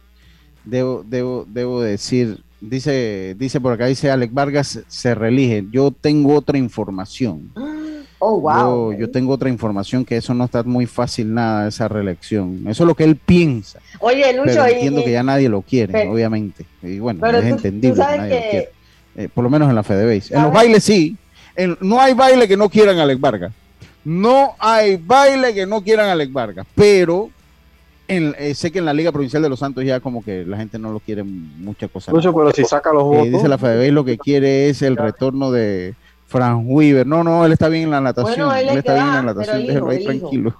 debo, debo, debo decir, dice, dice por acá, dice Alex Vargas se reelige. Yo tengo otra información. *gasps* Oh, wow. Yo, yo tengo otra información que eso no está muy fácil nada, esa reelección. Eso es lo que él piensa. Oye, Lucho, Pero entiendo y- que ya nadie lo quiere, Pero- obviamente. Y bueno, pero es tú- tú entendible que nadie lo quiere. Eh, por lo menos en la Fedebase. En los bailes sí. En- no hay baile que no quieran a Alex Vargas. No hay baile que no quieran a Alex Vargas. Pero en- eh, sé que en la Liga Provincial de los Santos ya como que la gente no lo quiere muchas cosas. Lucho, pero si saca los votos. dice la Fedebase lo que quiere es el retorno de Frank Weaver. No, no, él está bien en la natación. Bueno, él él es está bien en la natación. Déjelo ahí tranquilo.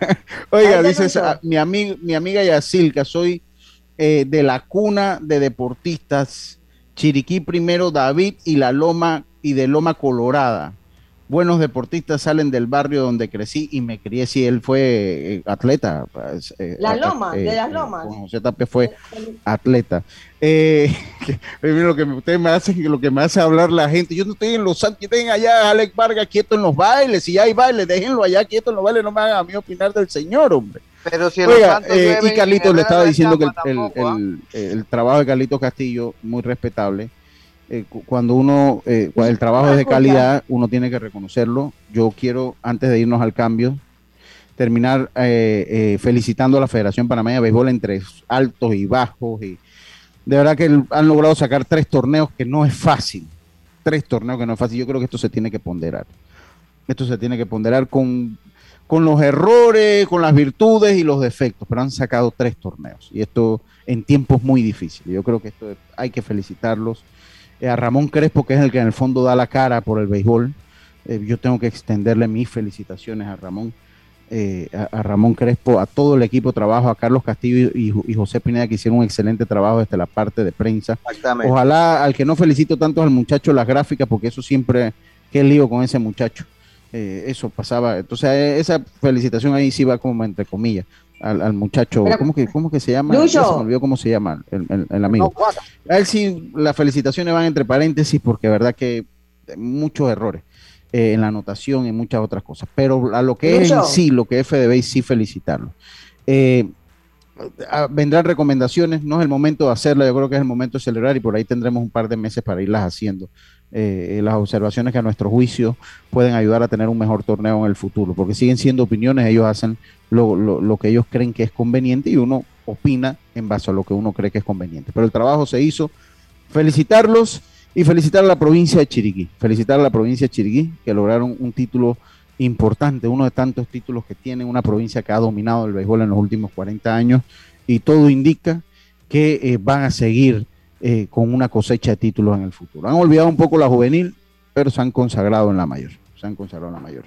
*laughs* Oiga, dice mi, amiga, mi amiga Yacilca, soy eh, de la cuna de deportistas, Chiriquí primero, David y la Loma y de Loma Colorada. Buenos deportistas salen del barrio donde crecí y me crié. Si él fue eh, atleta. pues, eh, La Loma, eh, de las eh, Lomas. José Tapia fue atleta. Eh, *laughs* lo que me- ustedes me hacen, lo que me hace hablar la gente. Yo no estoy en los Santos, dejen allá a Alex Vargas quieto en los bailes. Si ya hay bailes, déjenlo allá quieto en los bailes. No me hagan a mí opinar del señor, hombre. Pero si Oiga, eh, y Carlitos le estaba diciendo que el, ¿ah? el- el trabajo de Carlitos Castillo, muy respetable. Eh, cu- cuando uno, eh, cuando el trabajo es de calidad, uno tiene que reconocerlo. Yo quiero, antes de irnos al cambio, terminar eh, eh, felicitando a la Federación Panameña de Béisbol entre altos y bajos. Y de verdad que han logrado sacar tres torneos que no es fácil. Tres torneos que no es fácil. Yo creo que esto se tiene que ponderar. Esto se tiene que ponderar con, con los errores, con las virtudes y los defectos, pero han sacado tres torneos y esto en tiempos muy difíciles. Yo creo que esto hay que felicitarlos. Eh, a Ramón Crespo, que es el que en el fondo da la cara por el béisbol, eh, yo tengo que extenderle mis felicitaciones a Ramón. eh, a, a Ramón Crespo, a todo el equipo de trabajo, a Carlos Castillo y, y José Pineda que hicieron un excelente trabajo desde la parte de prensa. Exactamente. Ojalá al que no felicito tanto al muchacho las gráficas, porque eso siempre, qué lío con ese muchacho. Eh, eso pasaba. Entonces, esa felicitación ahí sí va como entre comillas al, al muchacho. Pero- ¿Cómo que, cómo que se llama? Lucho. Se me olvidó cómo se llama el, el- el amigo. A él sí, las felicitaciones van entre paréntesis, porque verdad que muchos errores eh, en la anotación y muchas otras cosas. Pero a lo que es en sí, lo que es FDB, sí felicitarlo. Eh, vendrán recomendaciones, no es el momento de hacerla, yo creo que es el momento de celebrar y por ahí tendremos un par de meses para irlas haciendo. Eh, las observaciones que a nuestro juicio pueden ayudar a tener un mejor torneo en el futuro, porque siguen siendo opiniones, ellos hacen lo, lo- que ellos creen que es conveniente y uno opina en base a lo que uno cree que es conveniente. Pero el trabajo se hizo. Felicitarlos y felicitar a la provincia de Chiriquí. Felicitar a la provincia de Chiriquí, que lograron un título importante, uno de tantos títulos que tiene una provincia que ha dominado el béisbol en los últimos 40 años y todo indica que eh, van a seguir eh, con una cosecha de títulos en el futuro. Han olvidado un poco la juvenil, pero se han consagrado en la mayor. Se han consagrado en la mayor.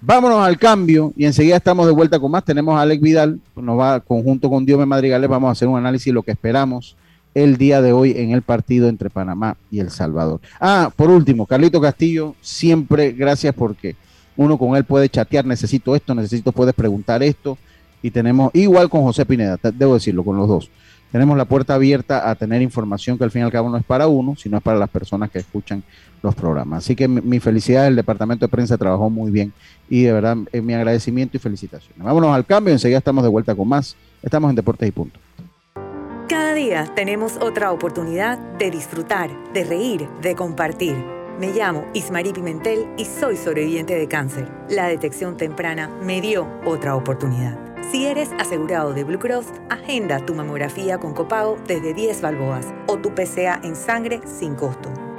Vámonos al cambio y enseguida estamos de vuelta con más. Tenemos a Alex Vidal, nos va conjunto con Diome Madrigales, vamos a hacer un análisis de lo que esperamos el día de hoy en el partido entre Panamá y El Salvador. Ah, por último, Carlito Castillo, siempre gracias porque uno con él puede chatear, necesito esto, necesito, puedes preguntar esto. Y tenemos, igual con José Pineda, debo decirlo, con los dos. Tenemos la puerta abierta a tener información que al fin y al cabo no es para uno, sino es para las personas que escuchan los programas. Así que mi, mi felicidad, el departamento de prensa trabajó muy bien y de verdad eh, mi agradecimiento y felicitaciones. Vámonos al cambio, enseguida estamos de vuelta con más. Estamos en Deportes y Punto. Cada día tenemos otra oportunidad de disfrutar, de reír, de compartir. Me llamo Ismarí Pimentel y soy sobreviviente de cáncer. La detección temprana me dio otra oportunidad. Si eres asegurado de Blue Cross, agenda tu mamografía con copago desde 10 balboas o tu PCA en sangre sin costo.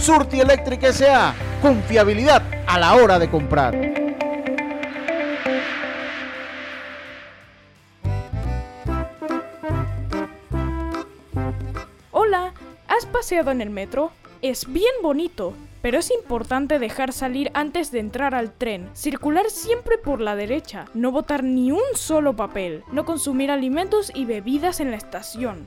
Surti Electric S.A. Confiabilidad a la hora de comprar. Hola, ¿has paseado en el metro? Es bien bonito, pero es importante dejar salir antes de entrar al tren, circular siempre por la derecha, no botar ni un solo papel, no consumir alimentos y bebidas en la estación.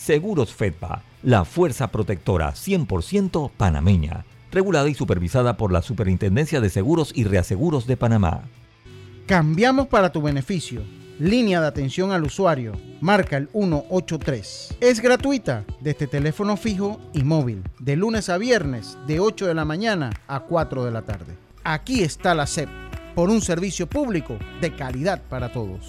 Seguros Fedpa la fuerza protectora 100% panameña, regulada y supervisada por la Superintendencia de Seguros y Reaseguros de Panamá. Cambiamos para tu beneficio. Línea de atención al usuario. Marca el 183. Es gratuita desde teléfono fijo y móvil. De lunes a viernes, de 8 de la mañana a 4 de la tarde. Aquí está la SEP. Por un servicio público de calidad para todos.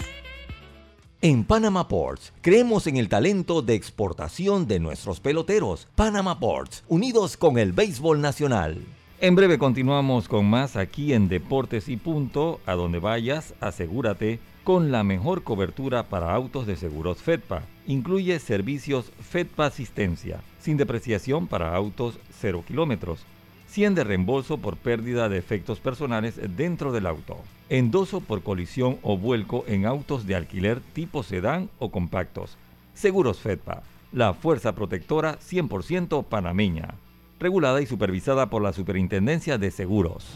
En Panama Ports, creemos en el talento de exportación de nuestros peloteros. Panama Ports, unidos con el béisbol nacional. En breve continuamos con más aquí en Deportes y Punto. A donde vayas, asegúrate con la mejor cobertura para autos de seguros FEDPA. Incluye servicios FEDPA Asistencia, sin depreciación para autos 0 kilómetros 100 de reembolso por pérdida de efectos personales dentro del auto. Endoso por colisión o vuelco en autos de alquiler tipo sedán o compactos. Seguros FEDPA, la fuerza protectora 100% panameña. Regulada y supervisada por la Superintendencia de Seguros.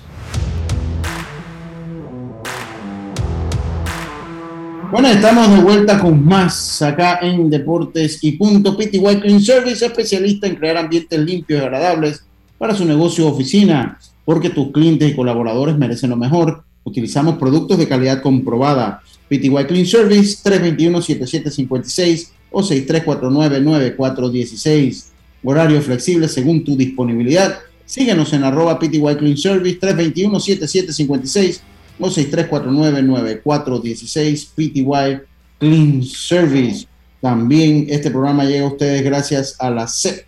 Bueno, estamos de vuelta con más acá en Deportes y Punto. PTY Clean Service, especialista en crear ambientes limpios y agradables para su negocio o oficina, porque tus clientes y colaboradores merecen lo mejor. Utilizamos productos de calidad comprobada. PTY Clean Service 321-7756 o 6349-9416. Horario flexible según tu disponibilidad. Síguenos en arroba PTY Clean Service 321-7756 o 6349-9416. PTY Clean Service. También este programa llega a ustedes gracias a la CEP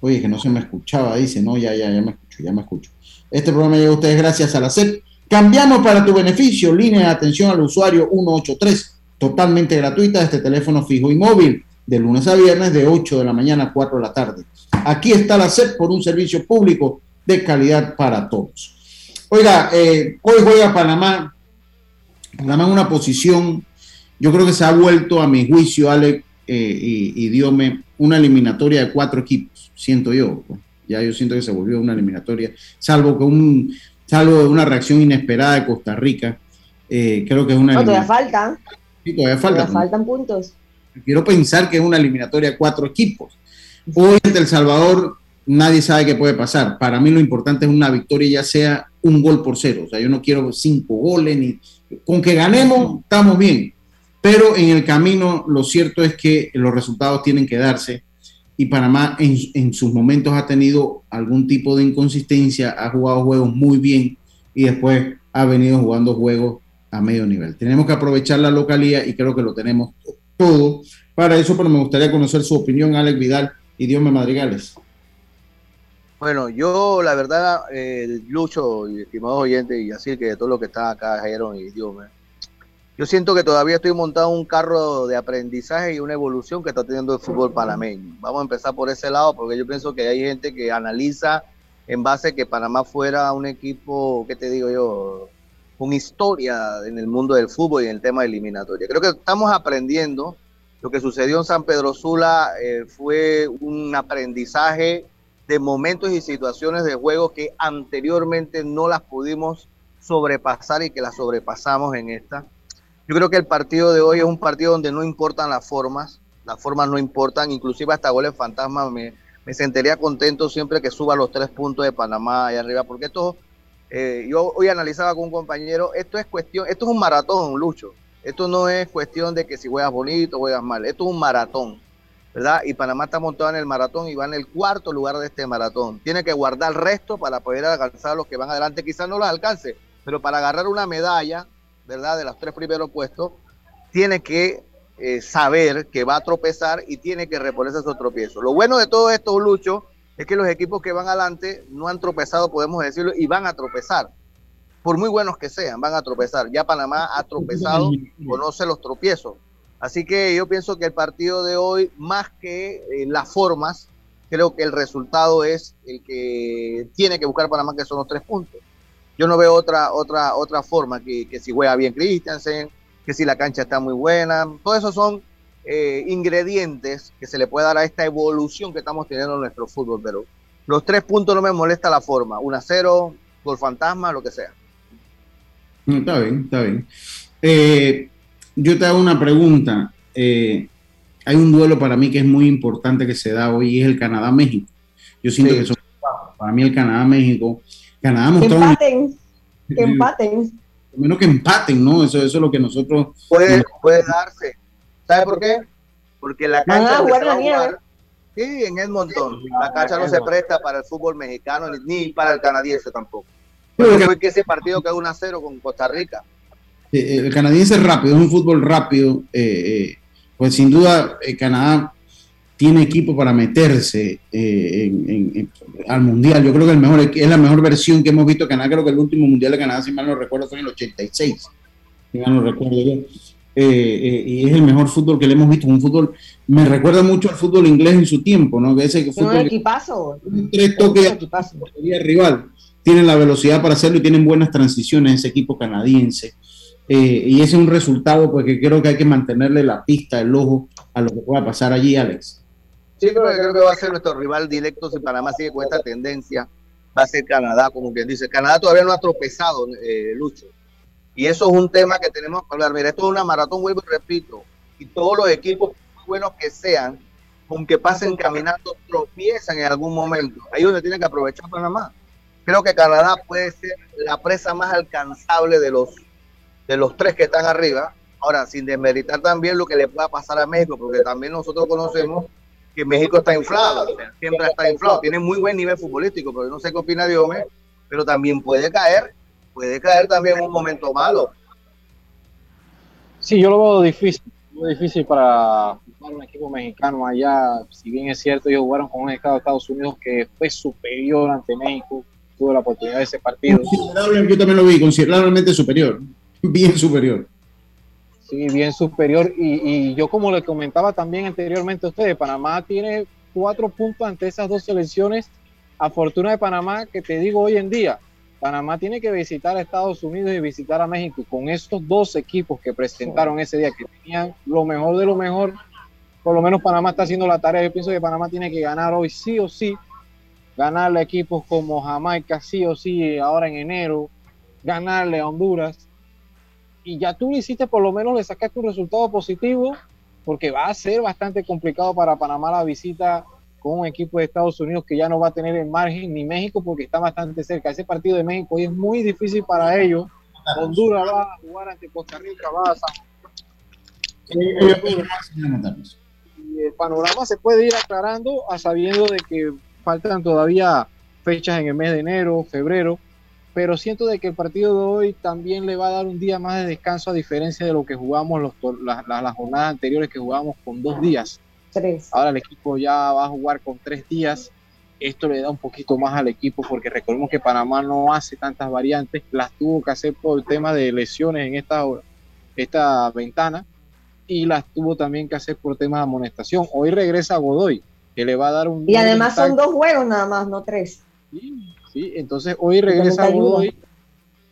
Oye, que no se me escuchaba, dice, no, ya, ya, ya me escucho, ya me escucho. Este programa llega a ustedes gracias a la SEP. Cambiamos para tu beneficio, línea de atención al usuario 183, totalmente gratuita, este teléfono fijo y móvil, de lunes a viernes, de 8 de la mañana a 4 de la tarde. Aquí está la SEP por un servicio público de calidad para todos. Oiga, eh, hoy juega Panamá. Panamá en una posición, yo creo que se ha vuelto a mi juicio, Alex eh, y, y Diome, una eliminatoria de cuatro equipos siento yo. Pues. Ya yo siento que se volvió una eliminatoria, salvo que un, salvo una reacción inesperada de Costa Rica. Eh, creo que es una. No, todavía faltan. Sí, todavía faltan. Todavía faltan puntos. Quiero pensar que es una eliminatoria de cuatro equipos. Hoy ante El Salvador nadie sabe qué puede pasar. Para mí lo importante es una victoria, ya sea un gol por cero. O sea, yo no quiero cinco goles ni. Con que ganemos, estamos bien. Pero en el camino, lo cierto es que los resultados tienen que darse y Panamá en, en, sus momentos ha tenido algún tipo de inconsistencia, ha jugado juegos muy bien y después ha venido jugando juegos a medio nivel. Tenemos que aprovechar la localía y creo que lo tenemos todo. Para eso, pero me gustaría conocer su opinión, Alex Vidal y Dios me Madrigales. Bueno, yo la verdad, eh, Lucho y estimados oyentes, y así que todo lo que está acá, Jairo y Dios, yo siento que todavía estoy montado un carro de aprendizaje y una evolución que está teniendo el fútbol panameño. Vamos a empezar por ese lado, porque yo pienso que hay gente que analiza en base a que Panamá fuera un equipo, ¿qué te digo yo? Con historia en el mundo del fútbol y en el tema de eliminatoria. Creo que estamos aprendiendo. Lo que sucedió en San Pedro Sula eh, fue un aprendizaje de momentos y situaciones de juego que anteriormente no las pudimos sobrepasar y que las sobrepasamos en esta. Yo creo que el partido de hoy es un partido donde no importan las formas, las formas no importan, inclusive hasta goles fantasma me, me sentiría contento siempre que suba los tres puntos de Panamá allá arriba, porque esto, eh, yo hoy analizaba con un compañero, esto es cuestión, esto es un maratón, Lucho, esto no es cuestión de que si juegas bonito o juegas mal, esto es un maratón, ¿verdad? Y Panamá está montado en el maratón y va en el cuarto lugar de este maratón. Tiene que guardar el resto para poder alcanzar a los que van adelante, quizás no los alcance, pero para agarrar una medalla, ¿verdad? De los tres primeros puestos, tiene que eh, saber que va a tropezar y tiene que reponerse esos tropiezos. Lo bueno de todo esto, Lucho, es que los equipos que van adelante no han tropezado, podemos decirlo, y van a tropezar. Por muy buenos que sean, van a tropezar. Ya Panamá ha tropezado, *laughs* conoce los tropiezos. Así que yo pienso que el partido de hoy, más que eh, las formas, creo que el resultado es el que tiene que buscar Panamá, que son los tres puntos. Yo no veo otra, otra, otra forma que, que si juega bien Christiansen, que si la cancha está muy buena. Todo eso son eh, ingredientes que se le puede dar a esta evolución que estamos teniendo en nuestro fútbol. Pero los tres puntos no me molesta la forma. 1 a 0, gol fantasma, lo que sea. No, Está bien, está bien. Eh, yo te hago una pregunta. Eh, hay un duelo para mí que es muy importante que se da hoy y es el Canadá-México. Yo siento Sí. que son para mí el Canadá-México. Canadá Que empaten, que empaten. menos que empaten, ¿no? Eso, eso es lo que nosotros. Puede, puede darse. ¿Sabe por qué? Porque la cancha donde jugar la nieve. Sí, en Edmonton. La cancha no se presta para el fútbol mexicano ni, para el canadiense tampoco. Porque fue que ese partido quedó 1 a 0 con Costa Rica. Eh, el canadiense es rápido, es un fútbol rápido. eh, eh, pues sin duda, eh, Canadá tiene equipo para meterse eh, en- en- en- al mundial. Yo creo que el mejor, es la mejor versión que hemos visto de Canadá. Creo que el último mundial de Canadá, si mal no recuerdo, fue en el 86. Si mal no recuerdo yo. Eh, eh, y es el mejor fútbol que le hemos visto. Un fútbol, me recuerda mucho al fútbol inglés en su tiempo, ¿no? Que ese que Es un fútbol equipazo. tres toques portería rival. Tienen la velocidad para hacerlo y tienen buenas transiciones ese equipo canadiense. Y ese es un resultado pues, que creo que hay que mantenerle la pista, el ojo a lo que pueda pasar allí, Alex. Sí, creo, que- creo que va a ser nuestro rival directo si Panamá sigue con esta tendencia. Va a ser Canadá, como quien dice. Canadá todavía no ha tropezado, eh, Lucho. Y eso es un tema que tenemos que hablar. Mira, esto es una maratón, vuelvo y repito. Y todos los equipos, muy buenos que sean, aunque pasen caminando, tropiezan en algún momento. Ahí es donde tiene que aprovechar Panamá. Creo que Canadá puede ser la presa más alcanzable de los, de los tres que están arriba. Ahora, sin desmeritar también lo que le pueda pasar a México, porque también nosotros conocemos que México está inflado, o sea, siempre está inflado, tiene muy buen nivel futbolístico, pero yo no sé qué opina Diome, pero también puede caer, puede caer también en un momento malo. Sí, yo lo veo difícil, muy difícil para jugar un equipo mexicano allá. Si bien es cierto, ellos jugaron con un estado de Estados Unidos que fue superior ante México. Tuve la oportunidad de ese partido. Yo también lo vi, considerablemente superior, *laughs* bien superior. Sí, bien superior. Y, y yo, como le comentaba también anteriormente a ustedes, Panamá tiene cuatro puntos ante esas dos selecciones. A fortuna de Panamá, que te digo hoy en día, Panamá tiene que visitar a Estados Unidos y visitar a México. Con estos dos equipos que presentaron ese día, que tenían lo mejor de lo mejor, por lo menos Panamá está haciendo la tarea. Yo pienso que Panamá tiene que ganar hoy sí o sí. Ganarle a equipos como Jamaica sí o sí ahora en enero. Ganarle a Honduras y ya tú lo hiciste, por lo menos le sacaste un resultado positivo, porque va a ser bastante complicado para Panamá la visita con un equipo de Estados Unidos que ya no va a tener el margen ni México porque está bastante cerca. Ese partido de México hoy es muy difícil para ellos. Honduras va a jugar ante Costa Rica, va a y el panorama se puede ir aclarando a sabiendo de que faltan todavía fechas en el mes de enero, febrero, pero siento de que el partido de hoy también le va a dar un día más de descanso a diferencia de lo que jugamos los, las, jornadas anteriores que jugamos con dos días. Tres. Ahora el equipo ya va a jugar con tres días esto le da un poquito más al equipo porque recordemos que Panamá no hace tantas variantes, las tuvo que hacer por el tema de lesiones en esta, esta ventana y las tuvo también que hacer por temas de amonestación. Hoy regresa Godoy, que le va a dar un... Y además son dos juegos nada más, no tres. Sí, entonces hoy regresa. Godoy,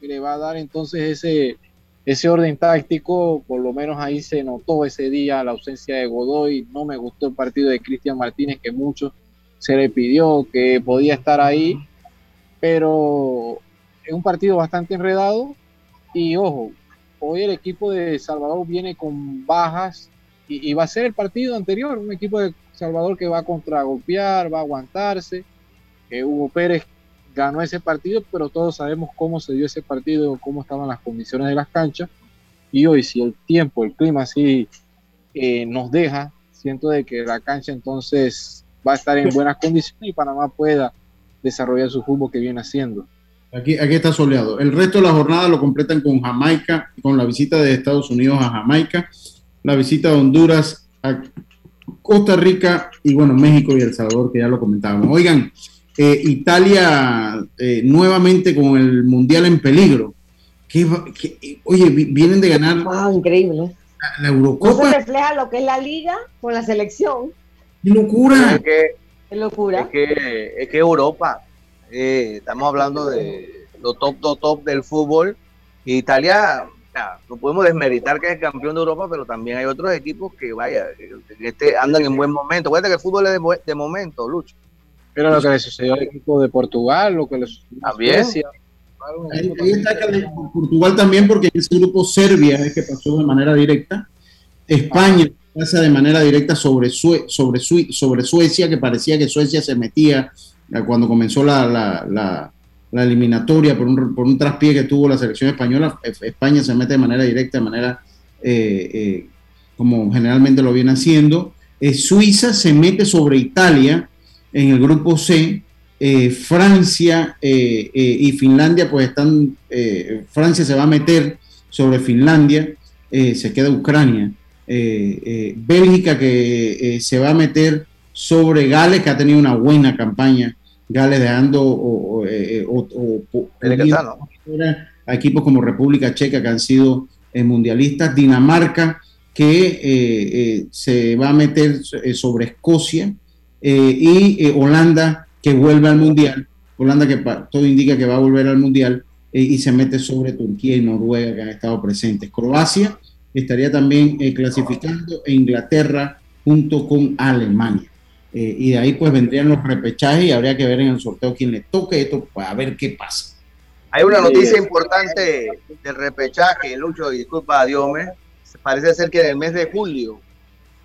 que le va a dar entonces ese, ese orden táctico, por lo menos ahí se notó ese día la ausencia de Godoy, no me gustó el partido de Cristian Martínez, que mucho se le pidió que podía estar ahí, pero es un partido bastante enredado. Y ojo, hoy el equipo de Salvador viene con bajas y, y va a ser el partido anterior, un equipo de Salvador que va a contragolpear, va a aguantarse, que Hugo Pérez ganó ese partido, pero todos sabemos cómo se dio ese partido, cómo estaban las condiciones de las canchas. Y hoy, si el tiempo, el clima así eh, nos deja, siento de que la cancha entonces va a estar en buenas condiciones y Panamá pueda desarrollar su fútbol que viene haciendo. Aquí, aquí está soleado. El resto de la jornada lo completan con Jamaica, con la visita de Estados Unidos a Jamaica, la visita de Honduras a Costa Rica y bueno, México y El Salvador, que ya lo comentábamos. Oigan, eh, Italia eh, nuevamente con el Mundial en peligro. ¿Qué va- qué- oye, vi- vienen de ganar increíble. la, la No Eurocopa. se refleja lo que es la liga con la selección. ¡Qué locura! Es que, Qué locura. es que, es que Europa, eh, estamos hablando de los top, top, top del fútbol. Italia, no podemos desmeritar que es el campeón de Europa, pero también hay otros equipos que, vaya, que este, andan en buen momento. Acuérdate que el fútbol es de, de momento, Lucho. Pero lo que le sucedió al equipo de Portugal, lo que le sucedió a. Suecia, Ahí, ahí está que- Portugal también, porque en ese grupo Serbia es que pasó de manera directa. España pasa de manera directa sobre, Sue- sobre, Sue- sobre Suecia, que parecía que Suecia se metía eh, cuando comenzó la, la- la- la eliminatoria por un, por un traspié que tuvo la selección española. E- España se mete de manera directa, de manera eh, eh, como generalmente lo viene haciendo. Eh, Suiza se mete sobre Italia en el grupo C. Eh, Francia eh, eh, y Finlandia, pues están. Francia se va a meter sobre Finlandia, se queda Ucrania. Bélgica que se va a meter sobre Gales, que ha tenido una buena campaña. Gales dejando o, o, a equipos como República Checa que han sido mundialistas, Dinamarca que se va a meter sobre Escocia eh, y eh, Holanda que vuelve al mundial, Holanda que todo indica que va a volver al mundial eh, y se mete sobre Turquía y Noruega que han estado presentes. Croacia estaría también eh, clasificando e Inglaterra junto con Alemania. Eh, y de ahí pues vendrían los repechajes y habría que ver en el sorteo quién le toque esto, pues a ver qué pasa. Hay una noticia importante del repechaje, Lucho, disculpa, Dios me. Parece ser que en el mes de julio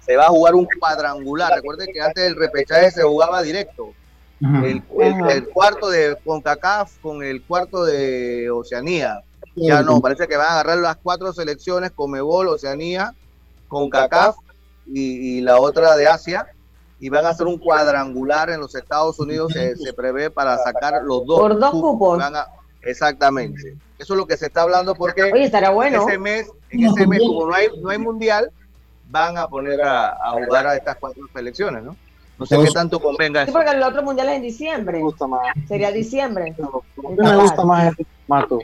se va a jugar un cuadrangular. Recuerden que antes el repechaje se jugaba directo. El, el- el cuarto de CONCACAF con el cuarto de Oceanía. Ya no, parece que van a agarrar las cuatro selecciones, Comebol, Oceanía, CONCACAF y, y la otra de Asia, y van a hacer un cuadrangular en los Estados Unidos, se, se prevé para sacar los dos. Por dos cupos. Van a- exactamente. Eso es lo que se está hablando porque Oye, estará bueno. ese mes, en ese mes, como no hay, no hay mundial, van a poner a, a jugar a estas cuatro selecciones, ¿no? No sé qué tanto convenga Sí, eso. porque el otro mundial es en diciembre. Me gusta más. Sería diciembre. ¿Qué me gusta más el Mato?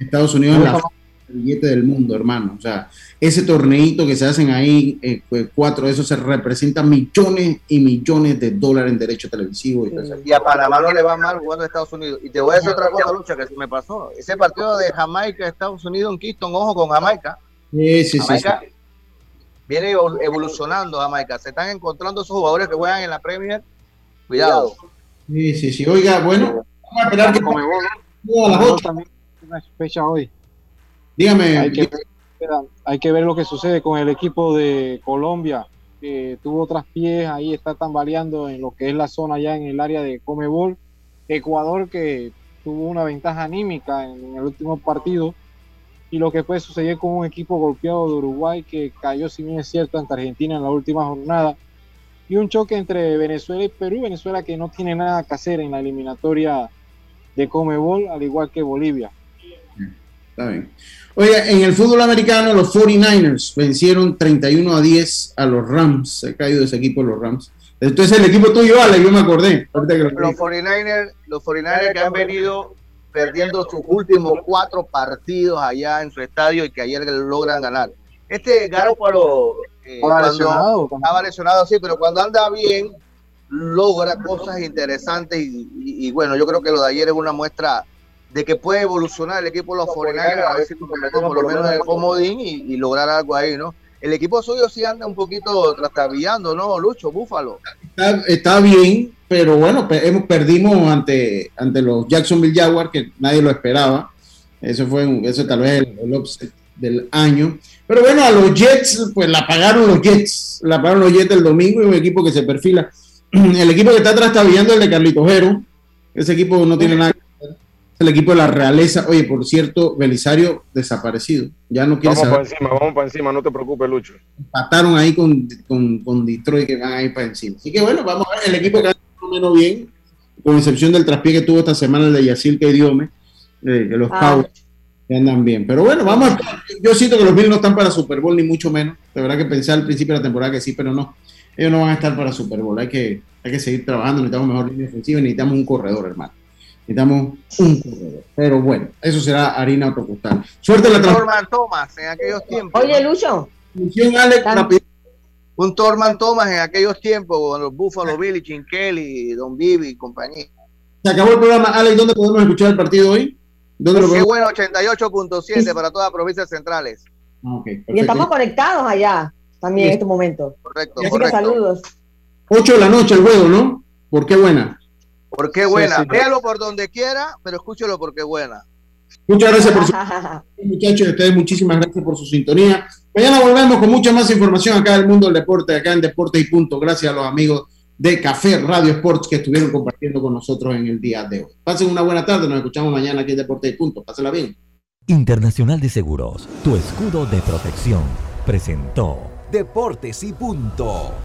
Estados Unidos es la el billete del mundo, hermano. O sea, ese torneito que se hacen ahí, eh, pues, cuatro de esos se representan millones y millones de dólares en derechos televisivos. y eso. Y a Panamá no le va mal jugando a Estados Unidos. Y te voy a decir otra cosa, Lucha, que se me pasó. Ese partido de Jamaica, Estados Unidos en Kingston, ojo con Jamaica. Sí, sí, sí, sí. Viene evol- evolucionando Jamaica. Se están encontrando esos jugadores que juegan en la Premier. Cuidado. Sí, sí, sí. Oiga, bueno, vamos a esperar que a las Comebol ocho. también tiene una fecha hoy. Dígame. Hay que, ver, hay que ver lo que sucede con el equipo de Colombia, que tuvo otras pies, ahí está tambaleando en lo que es la zona ya en el área de Comebol. Ecuador que tuvo una ventaja anímica en el último partido y lo que puede suceder con un equipo golpeado de Uruguay que cayó, si bien es cierto, ante Argentina en la última jornada. Y un choque entre Venezuela y Perú, Venezuela que no tiene nada que hacer en la eliminatoria de Comebol, al igual que Bolivia. Está bien. Oiga, en el fútbol americano, los 49ers vencieron 31 a 10 a los Rams. Se ha caído ese equipo, los Rams. Entonces el equipo tuyo, Ale, yo me acordé. ahorita que lo Los 49ers, los 49ers que han venido perdiendo sus últimos cuatro partidos allá en su estadio y que ayer logran ganar. Este Garoppolo eh, Estaba lesionado. estaba lesionado, sí, pero cuando anda bien logra cosas interesantes y, y- y bueno, yo creo que lo de ayer es una muestra de que puede evolucionar el equipo de los 49ers, a ver si por lo menos en el comodín y, y lograr algo ahí, ¿no? El equipo suyo sí anda un poquito trastabillando, ¿no, Lucho? Búfalo. está, está bien, pero bueno, perdimos ante, ante los Jacksonville Jaguars, que nadie lo esperaba. Eso fue eso tal vez el, el upset del año. Pero bueno, a los Jets, pues la pagaron los Jets. La pagaron los Jets el domingo y un equipo que se perfila. *clears throat* El equipo que está trastabillando es el de Carlitos Jero. Ese equipo no tiene nada que el equipo de la realeza. Oye, por cierto, Belisario desaparecido. Ya no quiere Vamos saber para encima, vamos para encima, no te preocupes, Lucho. empataron ahí con, con, con Detroit que van ahí para encima. Así que bueno, vamos a ver el equipo que o menos bien, con excepción del traspié que tuvo esta semana el de Yacil que Idiome, eh, que los Ah. Cowboys que andan bien. Pero bueno, vamos a. Yo siento que los Bills no están para Super Bowl, ni mucho menos. De verdad que pensé al principio de la temporada que sí, pero no. Ellos no van a estar para Super Bowl. Hay que, hay que seguir trabajando. Necesitamos mejor línea ofensiva y necesitamos un corredor, hermano. Necesitamos un corredor. Pero bueno, eso será harina otro costal. Suerte la Torman Thomas en aquellos tiempos. Oye. Lucho, Alex. rápido. Un Torman Thomas en aquellos tiempos con los Buffalo Billy, Chinkelly, Don Bibi y compañía. Se acabó el programa. Alex, ¿dónde podemos escuchar el partido hoy? ¿Dónde lo Qué bueno, 88.7 para todas las provincias centrales. Ah, y estamos conectados allá también en este momento. Correcto, Así que saludos. 8 de la noche el juego, ¿no? ¿Por qué buena? Por qué buena. Véalo por donde quiera, pero escúchelo porque buena. Muchas gracias por su *laughs* muchachos. Ustedes muchísimas gracias por su sintonía. Mañana volvemos con mucha más información acá del mundo del deporte, acá en Deportes y Punto. Gracias a los amigos de Café Radio Sports que estuvieron compartiendo con nosotros en el día de hoy. Pasen una buena tarde. Nos escuchamos mañana aquí en Deportes y Punto. Pásenla bien. Internacional de Seguros, tu escudo de protección, presentó Deportes y punto.